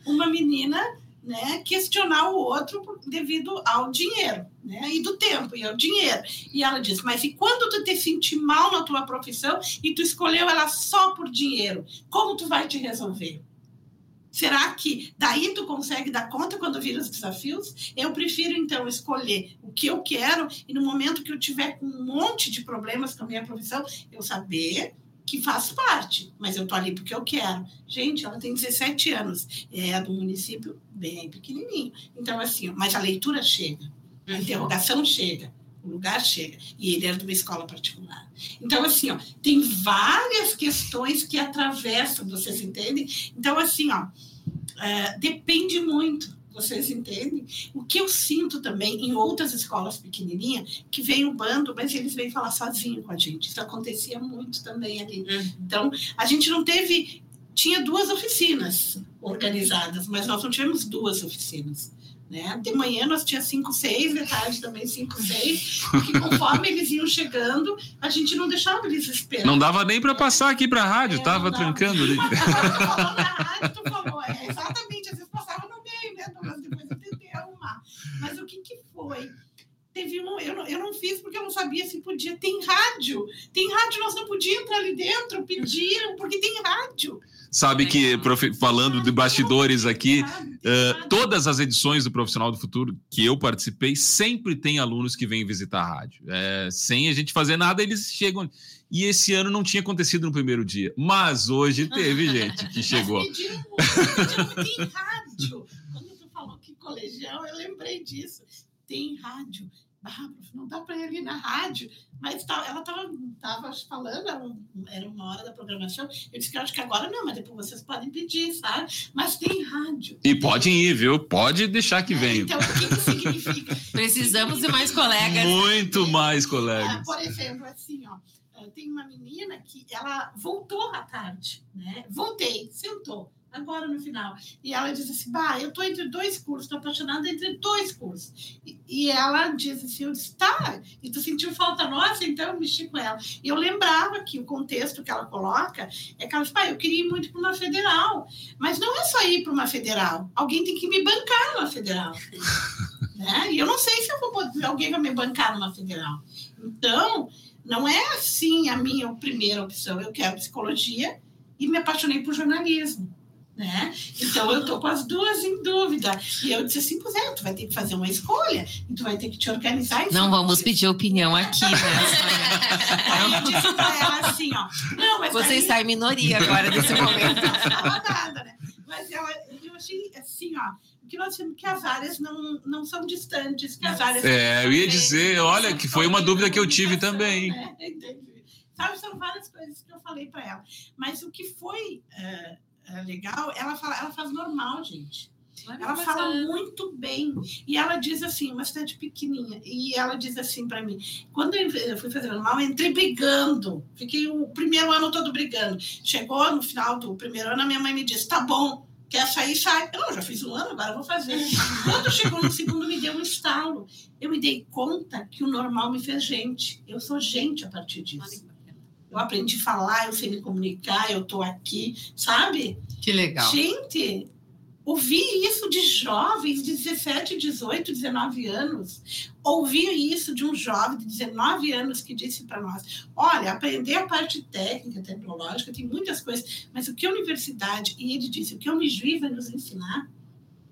Speaker 2: Uma menina né, questionar o outro devido ao dinheiro, né, e do tempo e ao dinheiro. E ela diz: "Mas e quando tu te sentir mal na tua profissão e tu escolheu ela só por dinheiro, como tu vai te resolver?" Será que daí tu consegue dar conta quando vir os desafios? Eu prefiro então escolher o que eu quero e no momento que eu tiver um monte de problemas com a minha profissão, eu saber que faz parte, mas eu tô ali porque eu quero. Gente, ela tem 17 anos, é do município bem pequenininho. Então, assim, mas a leitura chega, a uhum. interrogação chega, o lugar chega. E ele era de uma escola particular. Então, assim, ó, tem várias questões que atravessam, vocês entendem? Então, assim, ó, é, depende muito vocês entendem? O que eu sinto também em outras escolas pequenininhas, que vem o bando, mas eles vêm falar sozinho com a gente. Isso acontecia muito também ali. Uhum. Então, a gente não teve. Tinha duas oficinas organizadas, mas nós não tivemos duas oficinas. Né? De manhã nós tinha cinco, seis, de tarde também cinco, seis, porque <laughs> conforme eles iam chegando, a gente não deixava eles esperar.
Speaker 3: Não dava nem para passar aqui para a rádio, é, tava trancando ali. <laughs>
Speaker 2: Na rádio, tu falou, é, exatamente, às vezes passava no meio, né, Mas depois eu tentei arrumar. Mas o que que foi? Teve um, eu não, eu não fiz porque eu não sabia se podia. Tem rádio, tem rádio, nós não podíamos entrar ali dentro, pediram, porque tem rádio.
Speaker 3: Sabe que, falando de bastidores aqui, uh, todas as edições do Profissional do Futuro que eu participei, sempre tem alunos que vêm visitar a rádio. É, sem a gente fazer nada, eles chegam. E esse ano não tinha acontecido no primeiro dia, mas hoje teve <laughs> gente que chegou.
Speaker 2: Mas pediram muito, tem rádio. Quando tu falou que colegial, eu lembrei disso. Tem rádio. Ah, não dá para ir ali na rádio, mas tá, ela estava falando, era uma hora da programação. Eu disse que eu acho que agora não, mas depois vocês podem pedir, sabe? Mas tem rádio.
Speaker 3: E podem ir, viu? Pode deixar que é, venha.
Speaker 2: Então, o que, que significa? <laughs>
Speaker 1: Precisamos de mais colegas.
Speaker 3: Muito mais colegas.
Speaker 2: Ah, por exemplo, assim, ó, tem uma menina que ela voltou à tarde, né? Voltei, sentou agora no final. E ela diz assim: Bah, eu estou entre dois cursos, estou apaixonada entre dois cursos. E, e, ela diz assim: Eu disse, tá, e tu sentiu falta nossa, então eu mexi com ela. E eu lembrava que o contexto que ela coloca é que ela diz: Pai, eu queria ir muito para uma federal, mas não é só ir para uma federal, alguém tem que me bancar numa federal. <laughs> né? E eu não sei se eu vou alguém vai me bancar numa federal. Então, não é assim a minha primeira opção. Eu quero psicologia e me apaixonei por jornalismo Né? Então eu tô com as duas em dúvida. E eu disse assim, pois é, tu vai ter que fazer uma escolha e tu vai ter que te organizar.
Speaker 1: Não vamos pedir opinião aqui, né? <laughs>
Speaker 2: aí eu disse pra ela assim, ó. Não, mas
Speaker 1: Você aí... está em minoria agora nesse momento.
Speaker 2: Não nada, né? Mas ela, eu achei assim, ó que nós temos que as áreas não, não são distantes, que as áreas
Speaker 3: É, eu ia dizer, olha, que foi uma dúvida que eu tive também.
Speaker 2: Né? Sabe, são várias coisas que eu falei para ela. Mas o que foi uh, legal, ela, fala, ela faz normal, gente. ela fala muito bem. E ela diz assim, uma cidade pequenininha. E ela diz assim para mim: quando eu fui fazer normal, eu entrei brigando. Fiquei o primeiro ano todo brigando. Chegou no final do primeiro ano, a minha mãe me disse: tá bom, Quer sair, sai. Eu não, já fiz um ano, agora vou fazer. <laughs> Quando chegou no segundo, me deu um estalo. Eu me dei conta que o normal me fez gente. Eu sou gente a partir disso. Eu aprendi a falar, eu sei me comunicar, eu estou aqui, sabe?
Speaker 1: Que legal.
Speaker 2: Gente, ouvir isso de jovens de 17, 18, 19 anos. Ouvir isso de um jovem de 19 anos que disse para nós: olha, aprender a parte técnica, tecnológica, tem muitas coisas, mas o que a universidade, e ele disse, o que a Unijuí vai nos ensinar,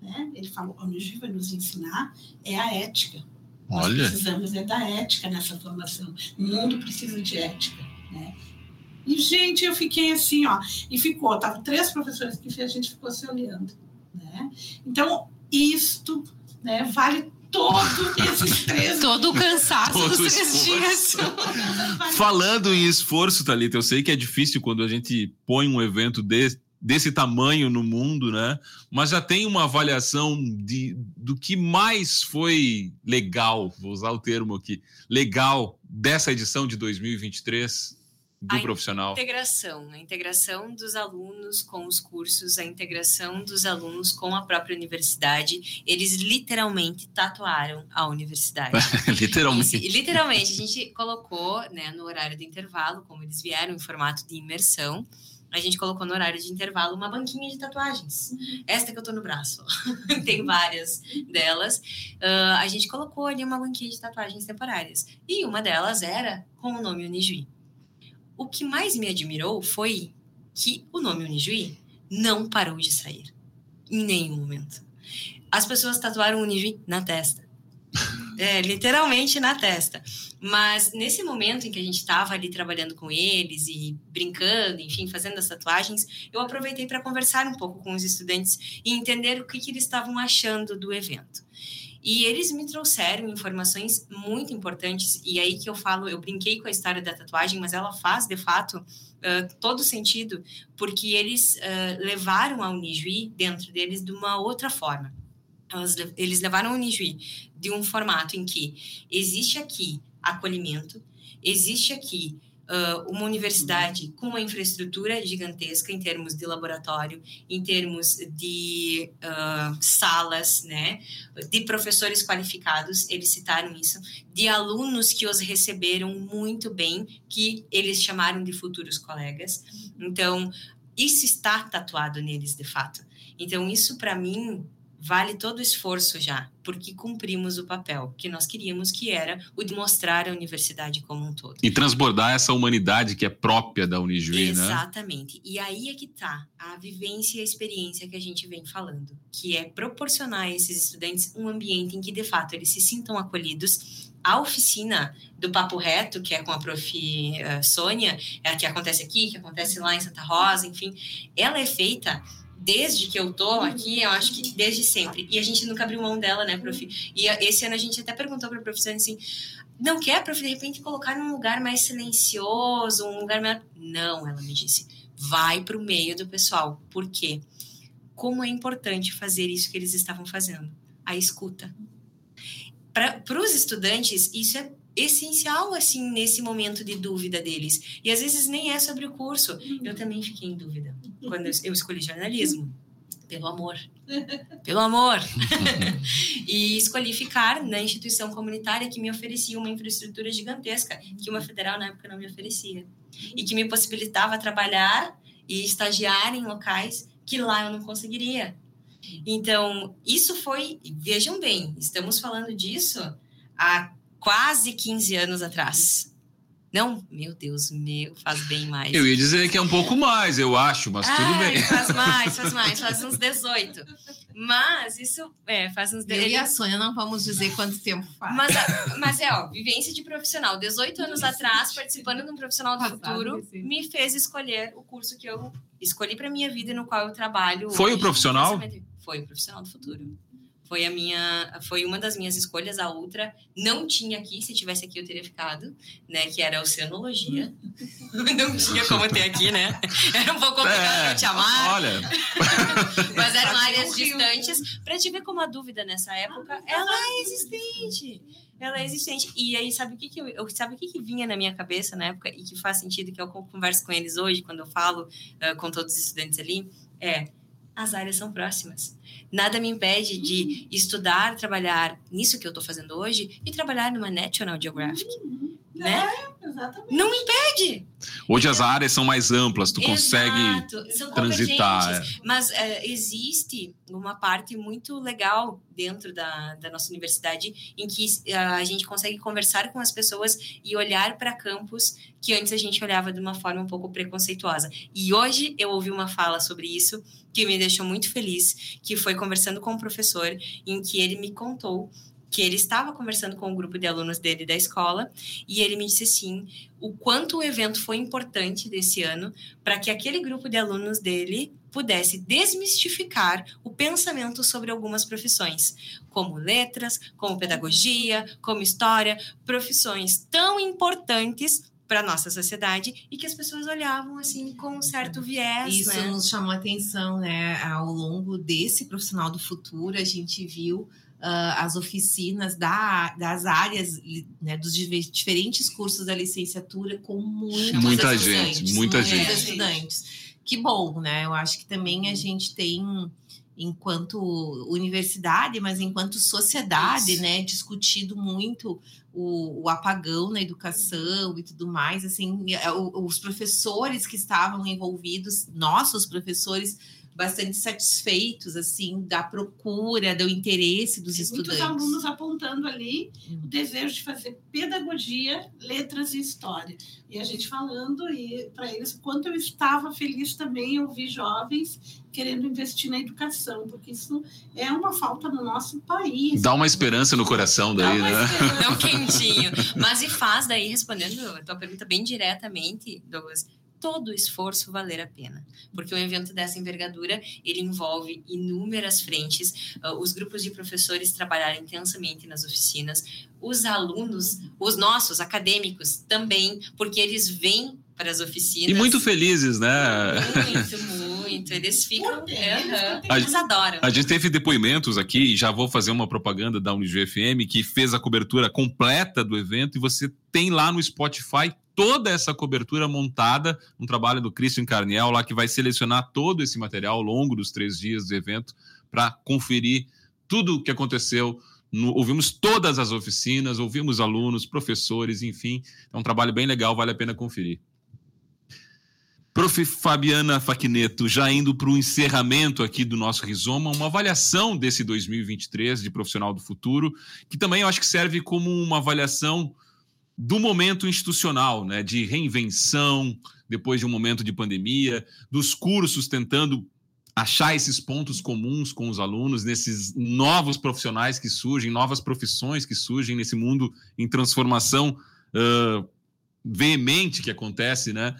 Speaker 2: né? ele falou: a Unijuí vai nos ensinar é a ética. Olha. Nós precisamos é da ética nessa formação. O mundo precisa de ética. Né? E, gente, eu fiquei assim, ó, e ficou, tava três professores que a gente ficou se olhando. Né? Então, isto né, vale todo esses três <laughs>
Speaker 1: Todo o cansaço todo dos três dias. <laughs>
Speaker 3: Falando em esforço, Thalita, eu sei que é difícil quando a gente põe um evento desse, desse tamanho no mundo, né? Mas já tem uma avaliação de, do que mais foi legal, vou usar o termo aqui, legal dessa edição de 2023 do a profissional?
Speaker 4: Integração, a integração dos alunos com os cursos, a integração dos alunos com a própria universidade. Eles literalmente tatuaram a universidade. <laughs>
Speaker 3: literalmente.
Speaker 4: Literalmente, a gente colocou né, no horário de intervalo, como eles vieram em formato de imersão, a gente colocou no horário de intervalo uma banquinha de tatuagens. Esta que eu tô no braço. <laughs> Tem várias delas. Uh, a gente colocou ali uma banquinha de tatuagens temporárias. E uma delas era com o nome Unijuí. O que mais me admirou foi que o nome Unijuí não parou de sair. Em nenhum momento. As pessoas tatuaram Unijuí na testa. É, literalmente na testa. Mas nesse momento em que a gente estava ali trabalhando com eles e brincando, enfim, fazendo as tatuagens, eu aproveitei para conversar um pouco com os estudantes e entender o que, que eles estavam achando do evento. E eles me trouxeram informações muito importantes, e aí que eu falo, eu brinquei com a história da tatuagem, mas ela faz, de fato, uh, todo sentido, porque eles uh, levaram a Unijuí dentro deles de uma outra forma. Eles levaram a Unijuí de um formato em que existe aqui acolhimento, existe aqui uh, uma universidade com uma infraestrutura gigantesca em termos de laboratório, em termos de uh, salas, né, de professores qualificados, eles citaram isso, de alunos que os receberam muito bem, que eles chamaram de futuros colegas. Então, isso está tatuado neles, de fato. Então, isso para mim vale todo o esforço já, porque cumprimos o papel que nós queríamos, que era o de mostrar a universidade como um todo.
Speaker 3: E transbordar essa humanidade que é própria da Unijuí,
Speaker 4: Exatamente. né? Exatamente. E aí é que está a vivência e a experiência que a gente vem falando, que é proporcionar a esses estudantes um ambiente em que, de fato, eles se sintam acolhidos. A oficina do Papo Reto, que é com a prof. Uh, Sônia, é a que acontece aqui, que acontece lá em Santa Rosa, enfim, ela é feita desde que eu tô aqui, eu acho que desde sempre. E a gente nunca abriu mão dela, né, prof? E esse ano a gente até perguntou para a professora assim: não quer, prof, de repente colocar num lugar mais silencioso, um lugar mais. Não, ela me disse: vai para o meio do pessoal. Por quê? Como é importante fazer isso que eles estavam fazendo a escuta. Para os estudantes, isso é essencial assim nesse momento de dúvida deles. E às vezes nem é sobre o curso. Eu também fiquei em dúvida quando eu escolhi jornalismo. Pelo amor. Pelo amor. <laughs> e escolhi ficar na instituição comunitária que me oferecia uma infraestrutura gigantesca, que uma federal na época não me oferecia. E que me possibilitava trabalhar e estagiar em locais que lá eu não conseguiria. Então, isso foi, vejam bem, estamos falando disso há quase 15 anos atrás. Não, meu Deus, meu, faz bem mais.
Speaker 3: Eu ia dizer que é um pouco mais, eu acho, mas
Speaker 4: Ai,
Speaker 3: tudo bem.
Speaker 4: Faz <laughs> mais, faz mais, faz uns 18. Mas isso, é, faz uns...
Speaker 1: Eu e a Sônia não vamos dizer quanto tempo faz.
Speaker 4: Mas, a- mas é, ó, vivência de profissional. 18 anos atrás, participando de um profissional do futuro, me fez escolher o curso que eu escolhi para minha vida e no qual eu trabalho.
Speaker 3: Foi o
Speaker 4: hoje.
Speaker 3: profissional?
Speaker 4: Foi o profissional do futuro. Foi a minha, foi uma das minhas escolhas. A outra não tinha aqui. Se tivesse aqui, eu teria ficado, né? Que era oceanologia. <laughs> não tinha como ter aqui, né? Era um pouco complicado
Speaker 3: É,
Speaker 4: de te amar.
Speaker 3: olha, <laughs>
Speaker 4: Mas eram áreas distantes. Para te ver como a dúvida nessa época, ela é existente. Ela é existente. E aí, sabe o que, que eu, eu- sabe o que, que vinha na minha cabeça na época e que faz sentido que eu converso com eles hoje, quando eu falo ah, com todos os estudantes ali? É as áreas são próximas. Nada me impede de estudar, trabalhar nisso que eu estou fazendo hoje e trabalhar numa National Geographic, né?
Speaker 2: Exatamente.
Speaker 4: Não me impede.
Speaker 3: hoje as áreas são mais amplas, tu consegue
Speaker 4: Exato, são
Speaker 3: transitar.
Speaker 4: convergentes. Mas é, existe uma parte muito legal dentro da, da nossa universidade em que é, a gente consegue conversar com as pessoas e olhar para campos que antes a gente olhava de uma forma um pouco preconceituosa. E hoje eu ouvi uma fala sobre isso que me deixou muito feliz, que foi conversando com um professor em que ele me contou que ele estava conversando com um grupo de alunos dele da escola e ele me disse assim o quanto o evento foi importante desse ano para que aquele grupo de alunos dele pudesse desmistificar o pensamento sobre algumas profissões, como letras, como pedagogia, como história, profissões tão importantes para nossa sociedade e que as pessoas olhavam assim com um certo viés,
Speaker 1: Isso
Speaker 4: né?
Speaker 1: nos chamou a atenção, né? Ao longo desse profissional do futuro, a gente viu ah, as oficinas da, das áreas, né, dos diferentes cursos da licenciatura com muitos
Speaker 3: Muita gente, muita
Speaker 1: muitos
Speaker 2: gente.
Speaker 1: estudantes. Que bom, né? Eu acho que também a gente tem, enquanto universidade, mas enquanto sociedade,
Speaker 2: Isso.
Speaker 1: né, discutido muito o, o apagão na educação e tudo mais, assim, é, os professores que estavam envolvidos, nossos professores, bastante satisfeitos, assim, da procura, do interesse dos
Speaker 2: Tem
Speaker 1: estudantes.
Speaker 2: Muitos alunos apontando ali
Speaker 1: Hum.
Speaker 2: o desejo de fazer pedagogia, letras e história. E a gente falando para eles o quanto eu estava feliz também ouvir jovens querendo investir na educação, porque isso é uma falta no nosso país.
Speaker 3: Dá uma esperança no coração
Speaker 2: Dá
Speaker 3: daí,
Speaker 2: uma
Speaker 3: né?
Speaker 2: esperança.
Speaker 4: Tão quentinho. Mas e faz daí, respondendo a tua pergunta bem diretamente, Douglas, todo esforço valer a pena. Porque um evento dessa envergadura, ele envolve inúmeras frentes, ah, os grupos de professores trabalharem intensamente nas oficinas, os alunos, os nossos acadêmicos também, porque eles vêm para as oficinas.
Speaker 3: E muito felizes, né?
Speaker 4: Muito, muito. Eles ficam.
Speaker 2: Por quê? Eles
Speaker 4: Eles adoram.
Speaker 3: A gente teve depoimentos aqui, e já vou fazer uma propaganda da Unijuí FM, que fez a cobertura completa do evento, e você tem lá no Spotify toda essa cobertura montada, um trabalho do Christian Carniel lá, que vai selecionar todo esse material ao longo dos três dias do evento, para conferir tudo o que aconteceu. No- ouvimos todas as oficinas, ouvimos alunos, professores, enfim. É um trabalho bem legal, vale a pena conferir. Prof. Fabiana Faquineto, já indo para o encerramento aqui do nosso Rizoma, uma avaliação desse 2023 de profissional do futuro, que também eu acho que serve como uma avaliação do momento institucional, né, de reinvenção depois de um momento de pandemia, dos cursos tentando achar esses pontos comuns com os alunos, nesses novos profissionais que surgem, novas profissões que surgem nesse mundo em transformação ah, veemente que acontece, né?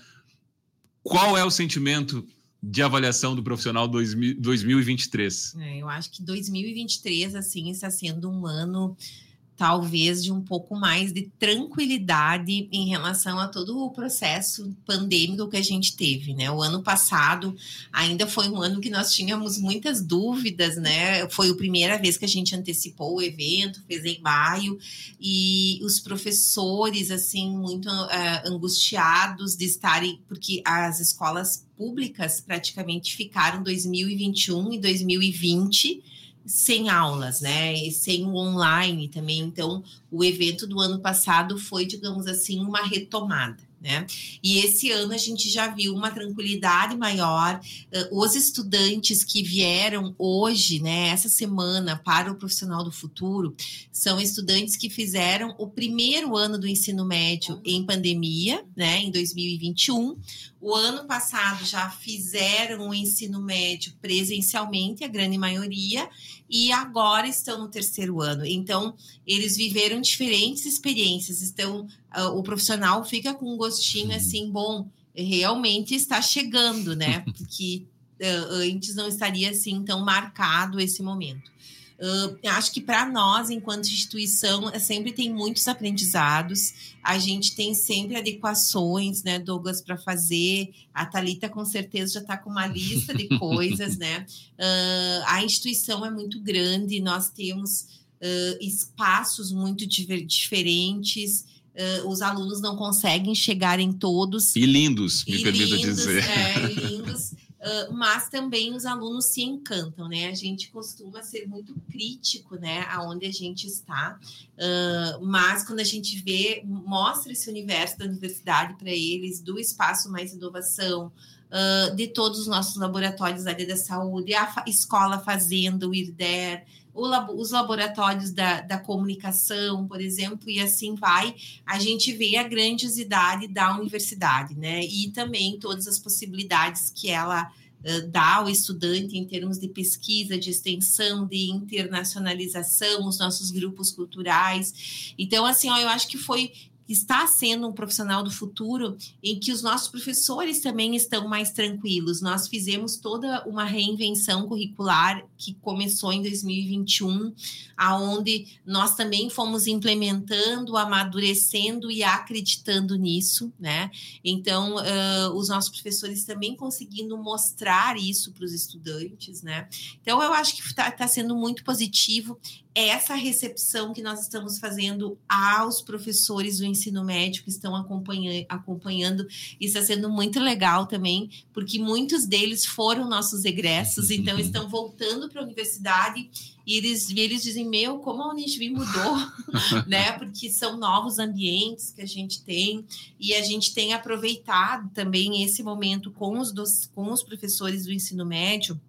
Speaker 3: Qual é o sentimento de avaliação do profissional 2000 2023?
Speaker 1: É, eu acho que 2023, assim, está sendo um ano, talvez, de um pouco mais de tranquilidade em relação a todo o processo pandêmico que a gente teve, né? O ano passado ainda foi um ano que nós tínhamos muitas dúvidas, né? Foi a primeira vez que a gente antecipou o evento, fez em maio, e os professores, assim, muito ah, angustiados de estarem, porque as escolas públicas praticamente ficaram 2021 e 2020 sem aulas, né? E sem o online também. Então, o evento do ano passado foi, digamos assim, uma retomada. Né? E esse ano a gente já viu uma tranquilidade maior. Os estudantes que vieram hoje, né, essa semana, para o profissional do futuro, são estudantes que fizeram o primeiro ano do ensino médio em pandemia, né, em 2021. O ano passado já fizeram o ensino médio presencialmente, a grande maioria, e agora estão no terceiro ano. Então, eles viveram diferentes experiências. Então, uh, o profissional fica com um gostinho assim, bom, realmente está chegando, né? <laughs> Porque uh, antes não estaria assim tão marcado esse momento. Uh, acho que para nós, enquanto instituição, é, sempre tem muitos aprendizados. A gente tem sempre adequações, né, Douglas, para fazer. A Talita com certeza já está com uma lista de coisas, né? <laughs> Uh, a instituição é muito grande, nós temos uh, espaços muito diferentes. Uh, os alunos não conseguem chegar em todos.
Speaker 3: E lindos, me permita dizer.
Speaker 1: É, lindos. <laughs> Uh, mas também os alunos se encantam, né? A gente costuma ser muito crítico, né, aonde a gente está, uh, mas quando a gente vê, mostra esse universo da universidade para eles, do espaço mais inovação, uh, de todos os nossos laboratórios da área da saúde, a escola fazendo o IRDER, os laboratórios da, da comunicação, por exemplo, e assim vai, a gente vê a grandiosidade da universidade, né? E também todas as possibilidades que ela uh, dá ao estudante em termos de pesquisa, de extensão, de internacionalização, os nossos grupos culturais. Então, assim, ó, eu acho que foi está sendo um profissional do futuro em que os nossos professores também estão mais tranquilos. Nós fizemos toda uma reinvenção curricular que começou em 2021, aonde nós também fomos implementando, amadurecendo e acreditando nisso, né? Então, uh, os nossos professores também conseguindo mostrar isso para os estudantes, né? Então, eu acho que está tá sendo muito positivo essa recepção que nós estamos fazendo aos professores do ensino médio que estão acompanhando, acompanhando está sendo muito legal também, porque muitos deles foram nossos egressos, <laughs> então estão voltando para a universidade e eles, eles dizem, meu, como a Unisvi mudou, <laughs> né? Porque são novos ambientes que a gente tem e a gente tem aproveitado também esse momento com os, dos, com os professores do ensino médio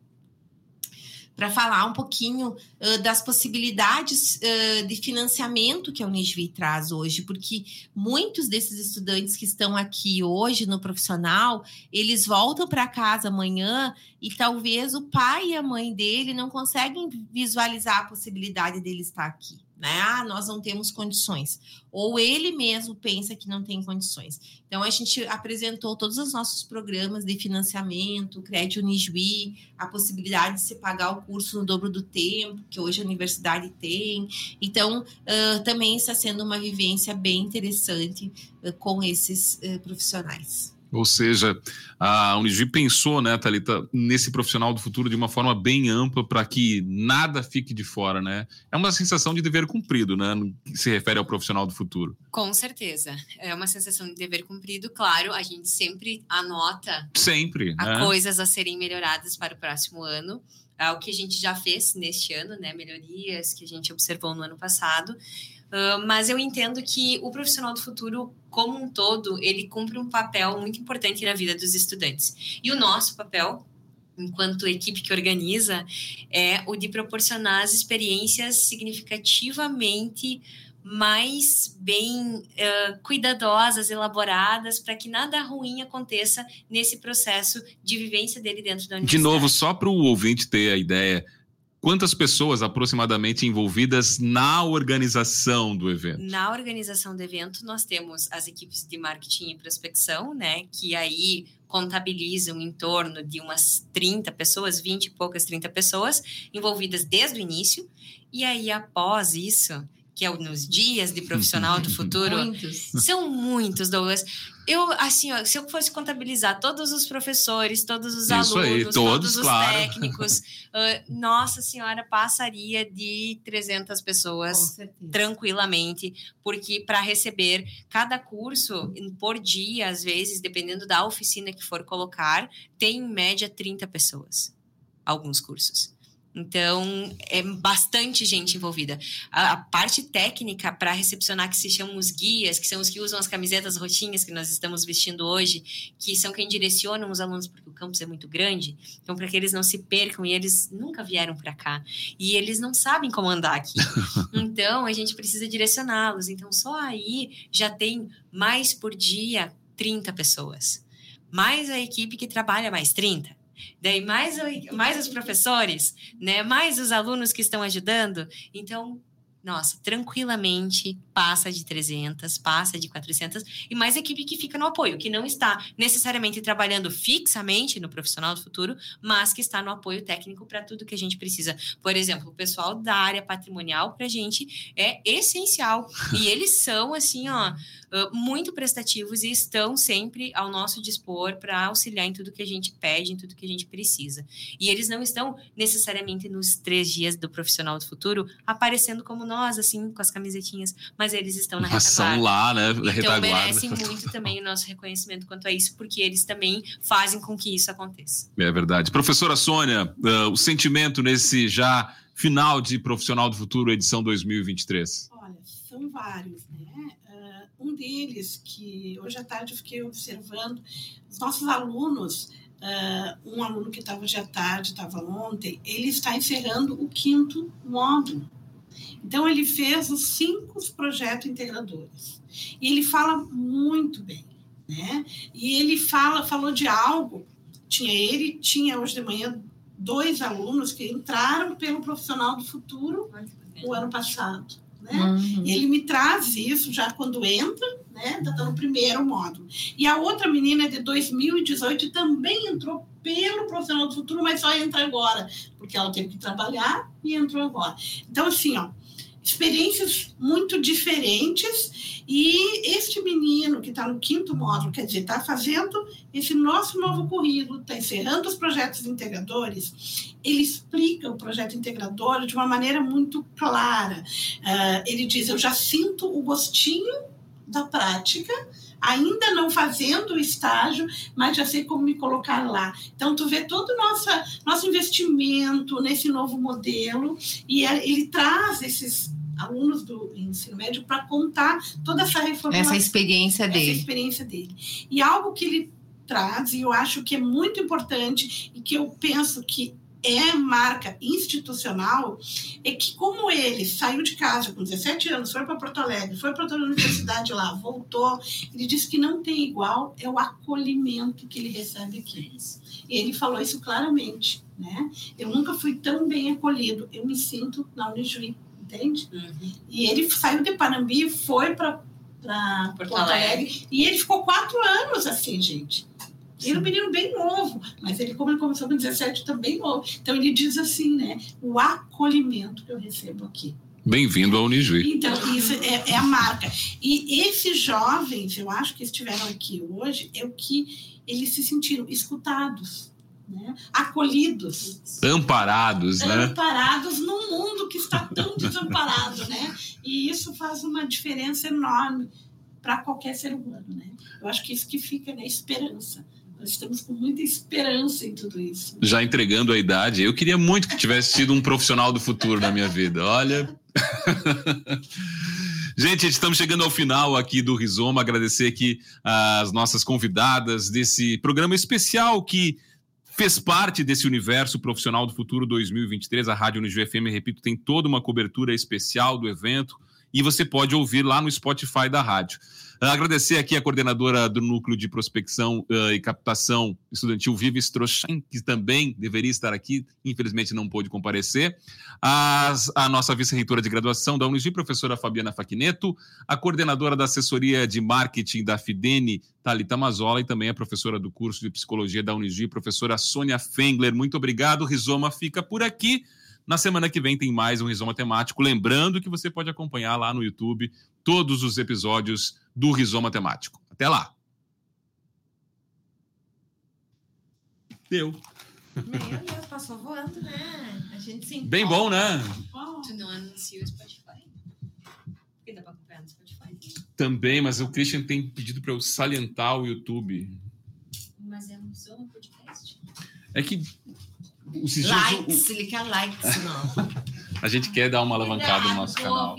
Speaker 1: para falar um pouquinho uh, das possibilidades uh, de financiamento que a Unisvi traz hoje, porque muitos desses estudantes que estão aqui hoje no profissional, eles voltam para casa amanhã e talvez o pai e a mãe dele não conseguem visualizar a possibilidade dele estar aqui né? Ah, nós não temos condições. Ou ele mesmo pensa que não tem condições. Então, a gente apresentou todos os nossos programas de financiamento, Crédito Unijuí, a possibilidade de se pagar o curso no dobro do tempo, que hoje a universidade tem. Então, uh, também está sendo uma vivência bem interessante uh, com esses uh, profissionais.
Speaker 3: Ou seja, a Unigi pensou, né, Thalita, nesse profissional do futuro de uma forma bem ampla para que nada fique de fora, né? É uma sensação de dever cumprido, né, no que se refere ao profissional do futuro.
Speaker 4: Com certeza. É uma sensação de dever cumprido, claro, a gente sempre anota
Speaker 3: sempre,
Speaker 4: né? coisas a serem melhoradas para o próximo ano. É o que a gente já fez neste ano, né? Melhorias que a gente observou no ano passado. Uh, mas eu entendo que o profissional do futuro, como um todo, ele cumpre um papel muito importante na vida dos estudantes. E o nosso papel, enquanto equipe que organiza, é o de proporcionar as experiências significativamente mais bem uh, cuidadosas, elaboradas, para que nada ruim aconteça nesse processo de vivência dele dentro da universidade.
Speaker 3: De novo, só para o ouvinte ter a ideia, Quantas pessoas aproximadamente envolvidas na organização do evento?
Speaker 4: Na organização do evento, nós temos as equipes de marketing e prospecção, né, que aí contabilizam em torno de umas 30 pessoas, 20 e poucas 30 pessoas envolvidas desde o início. E aí, após isso, que é nos dias de profissional do <laughs> futuro, muitos. são muitos, Douglas. Eu, assim, ó, se eu fosse contabilizar todos os professores, todos os Isso alunos, aí, todos, todos, os claro. técnicos, uh, <laughs> nossa senhora, passaria de 300 pessoas tranquilamente, porque para receber cada curso por dia, às vezes, dependendo da oficina que for colocar, tem em média 30 pessoas, alguns cursos. Então, é bastante gente envolvida. A, a parte técnica para recepcionar, que se chamam os guias, que são os que usam as camisetas roxinhas que nós estamos vestindo hoje, que são quem direcionam os alunos, porque o campus é muito grande, então, para que eles não se percam, e eles nunca vieram para cá, e eles não sabem como andar aqui. <laughs> Então, a gente precisa direcioná-los. Então, só aí já tem mais por dia 30 pessoas. Mais a equipe que trabalha mais 30 daí mais, mais os professores, né, mais os alunos que estão ajudando. Então, nossa, tranquilamente passa de 300, passa de 400 e mais equipe que fica no apoio, que não está necessariamente trabalhando fixamente no profissional do futuro, mas que está no apoio técnico para tudo que a gente precisa. Por exemplo, o pessoal da área patrimonial para a gente é essencial e eles são assim, ó, muito prestativos e estão sempre ao nosso dispor para auxiliar em tudo que a gente pede, em tudo que a gente precisa. E eles não estão necessariamente nos três dias do profissional do futuro aparecendo como nós, assim, com as camisetinhas, mas eles estão na
Speaker 3: retaguarda. São lá, né?
Speaker 4: Então merecem muito também o nosso reconhecimento quanto a isso, porque eles também fazem com que isso aconteça.
Speaker 3: É verdade. Professora Sônia, uh, o sentimento nesse já final de Profissional do Futuro, edição 2023?
Speaker 2: Olha, são vários, né? Um deles, que hoje à tarde eu fiquei observando, os nossos alunos, uh, um aluno que estava hoje à tarde, estava ontem, ele está encerrando o quinto módulo. Então, ele fez os cinco projetos integradores. E ele fala muito bem, né? E ele fala, falou de algo, tinha ele, tinha hoje de manhã dois alunos que entraram pelo profissional do futuro o ano passado. Né? Uhum. Ele me traz isso já quando entra, né? Está no primeiro módulo. E a outra menina é de 2018 também entrou pelo profissional do futuro, mas só entra agora, porque ela teve que trabalhar e entrou agora. Então, assim, ó, experiências muito diferentes e este menino que está no quinto módulo, quer dizer, está fazendo esse nosso novo currículo, está encerrando os projetos integradores, ele explica o projeto integrador de uma maneira muito clara. Uh, ele diz: Eu já sinto o gostinho da prática, ainda não fazendo o estágio, mas já sei como me colocar lá. Então, tu vê todo o nosso, nosso investimento nesse novo modelo e é, ele traz esses alunos do ensino médio para contar toda essa reformulação.
Speaker 1: Essa experiência dele.
Speaker 2: Essa experiência dele. E algo que ele traz, e eu acho que é muito importante, e que eu penso que é marca institucional, é que como ele saiu de casa com 17 anos, foi para Porto Alegre, foi para a universidade lá, voltou, ele disse que não tem igual, é o acolhimento que ele recebe aqui. E ele falou isso claramente, né? Eu nunca fui tão bem acolhido, eu me sinto na Unijuí, entende? Uhum. E ele saiu de Panambi, foi para Porto, Porto Alegre, Alegre, e ele ficou quatro anos assim, gente. Ele é um menino bem novo, mas ele, como ele começou com 17, também novo. Então ele diz assim, né? O acolhimento que eu recebo aqui.
Speaker 3: Bem-vindo ao Unijuí.
Speaker 2: Então, isso é, é, a marca. E esses jovens, eu acho que estiveram aqui hoje, é o que eles se sentiram escutados, né? acolhidos.
Speaker 3: Amparados, né?
Speaker 2: Amparados num mundo que está tão <laughs> desamparado, né? E isso faz uma diferença enorme para qualquer ser humano, né? Eu acho que isso que fica, né? Esperança. Nós estamos com muita esperança em tudo isso.
Speaker 3: Já entregando a idade, eu queria muito que tivesse sido um profissional do futuro na minha vida. Olha. <laughs> Gente, estamos chegando ao final aqui do Rizoma. Agradecer aqui as nossas convidadas desse programa especial que fez parte desse universo profissional do futuro 2023. A Rádio Unijuí FM, repito, tem toda uma cobertura especial do evento e você pode ouvir lá no Spotify da rádio. Agradecer aqui a coordenadora do Núcleo de Prospecção uh, e Captação Estudantil Viva Strochan, que também deveria estar aqui, infelizmente não pôde comparecer. As, a nossa vice-reitora de graduação da Unijuí, professora Fabiana Faquineto, a coordenadora da assessoria de marketing da Fidene, Thalita Mazola, e também a professora do curso de psicologia da Unijuí, professora Sônia Fengler. Muito obrigado. Rizoma fica por aqui. Na semana que vem tem mais um Rizoma Temático. Lembrando que você pode acompanhar lá no YouTube todos os episódios do Rizoma Temático. Até lá! Deu.
Speaker 1: Meu Deus, passou voando, né? A gente se
Speaker 3: Bem bom, né?
Speaker 4: Tu não anuncia o Spotify. Porque dá pra acompanhar no Spotify.
Speaker 3: Também, mas o Christian tem pedido para eu salientar o YouTube.
Speaker 4: Mas é um podcast.
Speaker 3: É que esses dias o-
Speaker 1: Likes, ele quer likes, não. <laughs>
Speaker 3: a gente quer dar uma alavancada no nosso canal.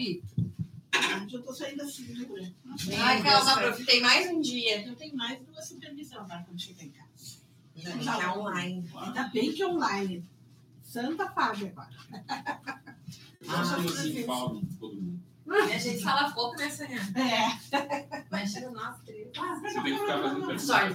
Speaker 2: Eu tô saindo assim, dura.
Speaker 4: Ai, Carla, aproveitei mais um dia.
Speaker 2: Eu tenho mais duas supervisão agora quando chegar em casa.
Speaker 1: Ainda bem que é online.
Speaker 2: Ainda bem que é online. Santa Fábio agora.
Speaker 4: A gente fala pouco nessa.
Speaker 2: É.
Speaker 4: Imagina nós três.
Speaker 3: Você tem que ficar fazendo.
Speaker 4: Sorry.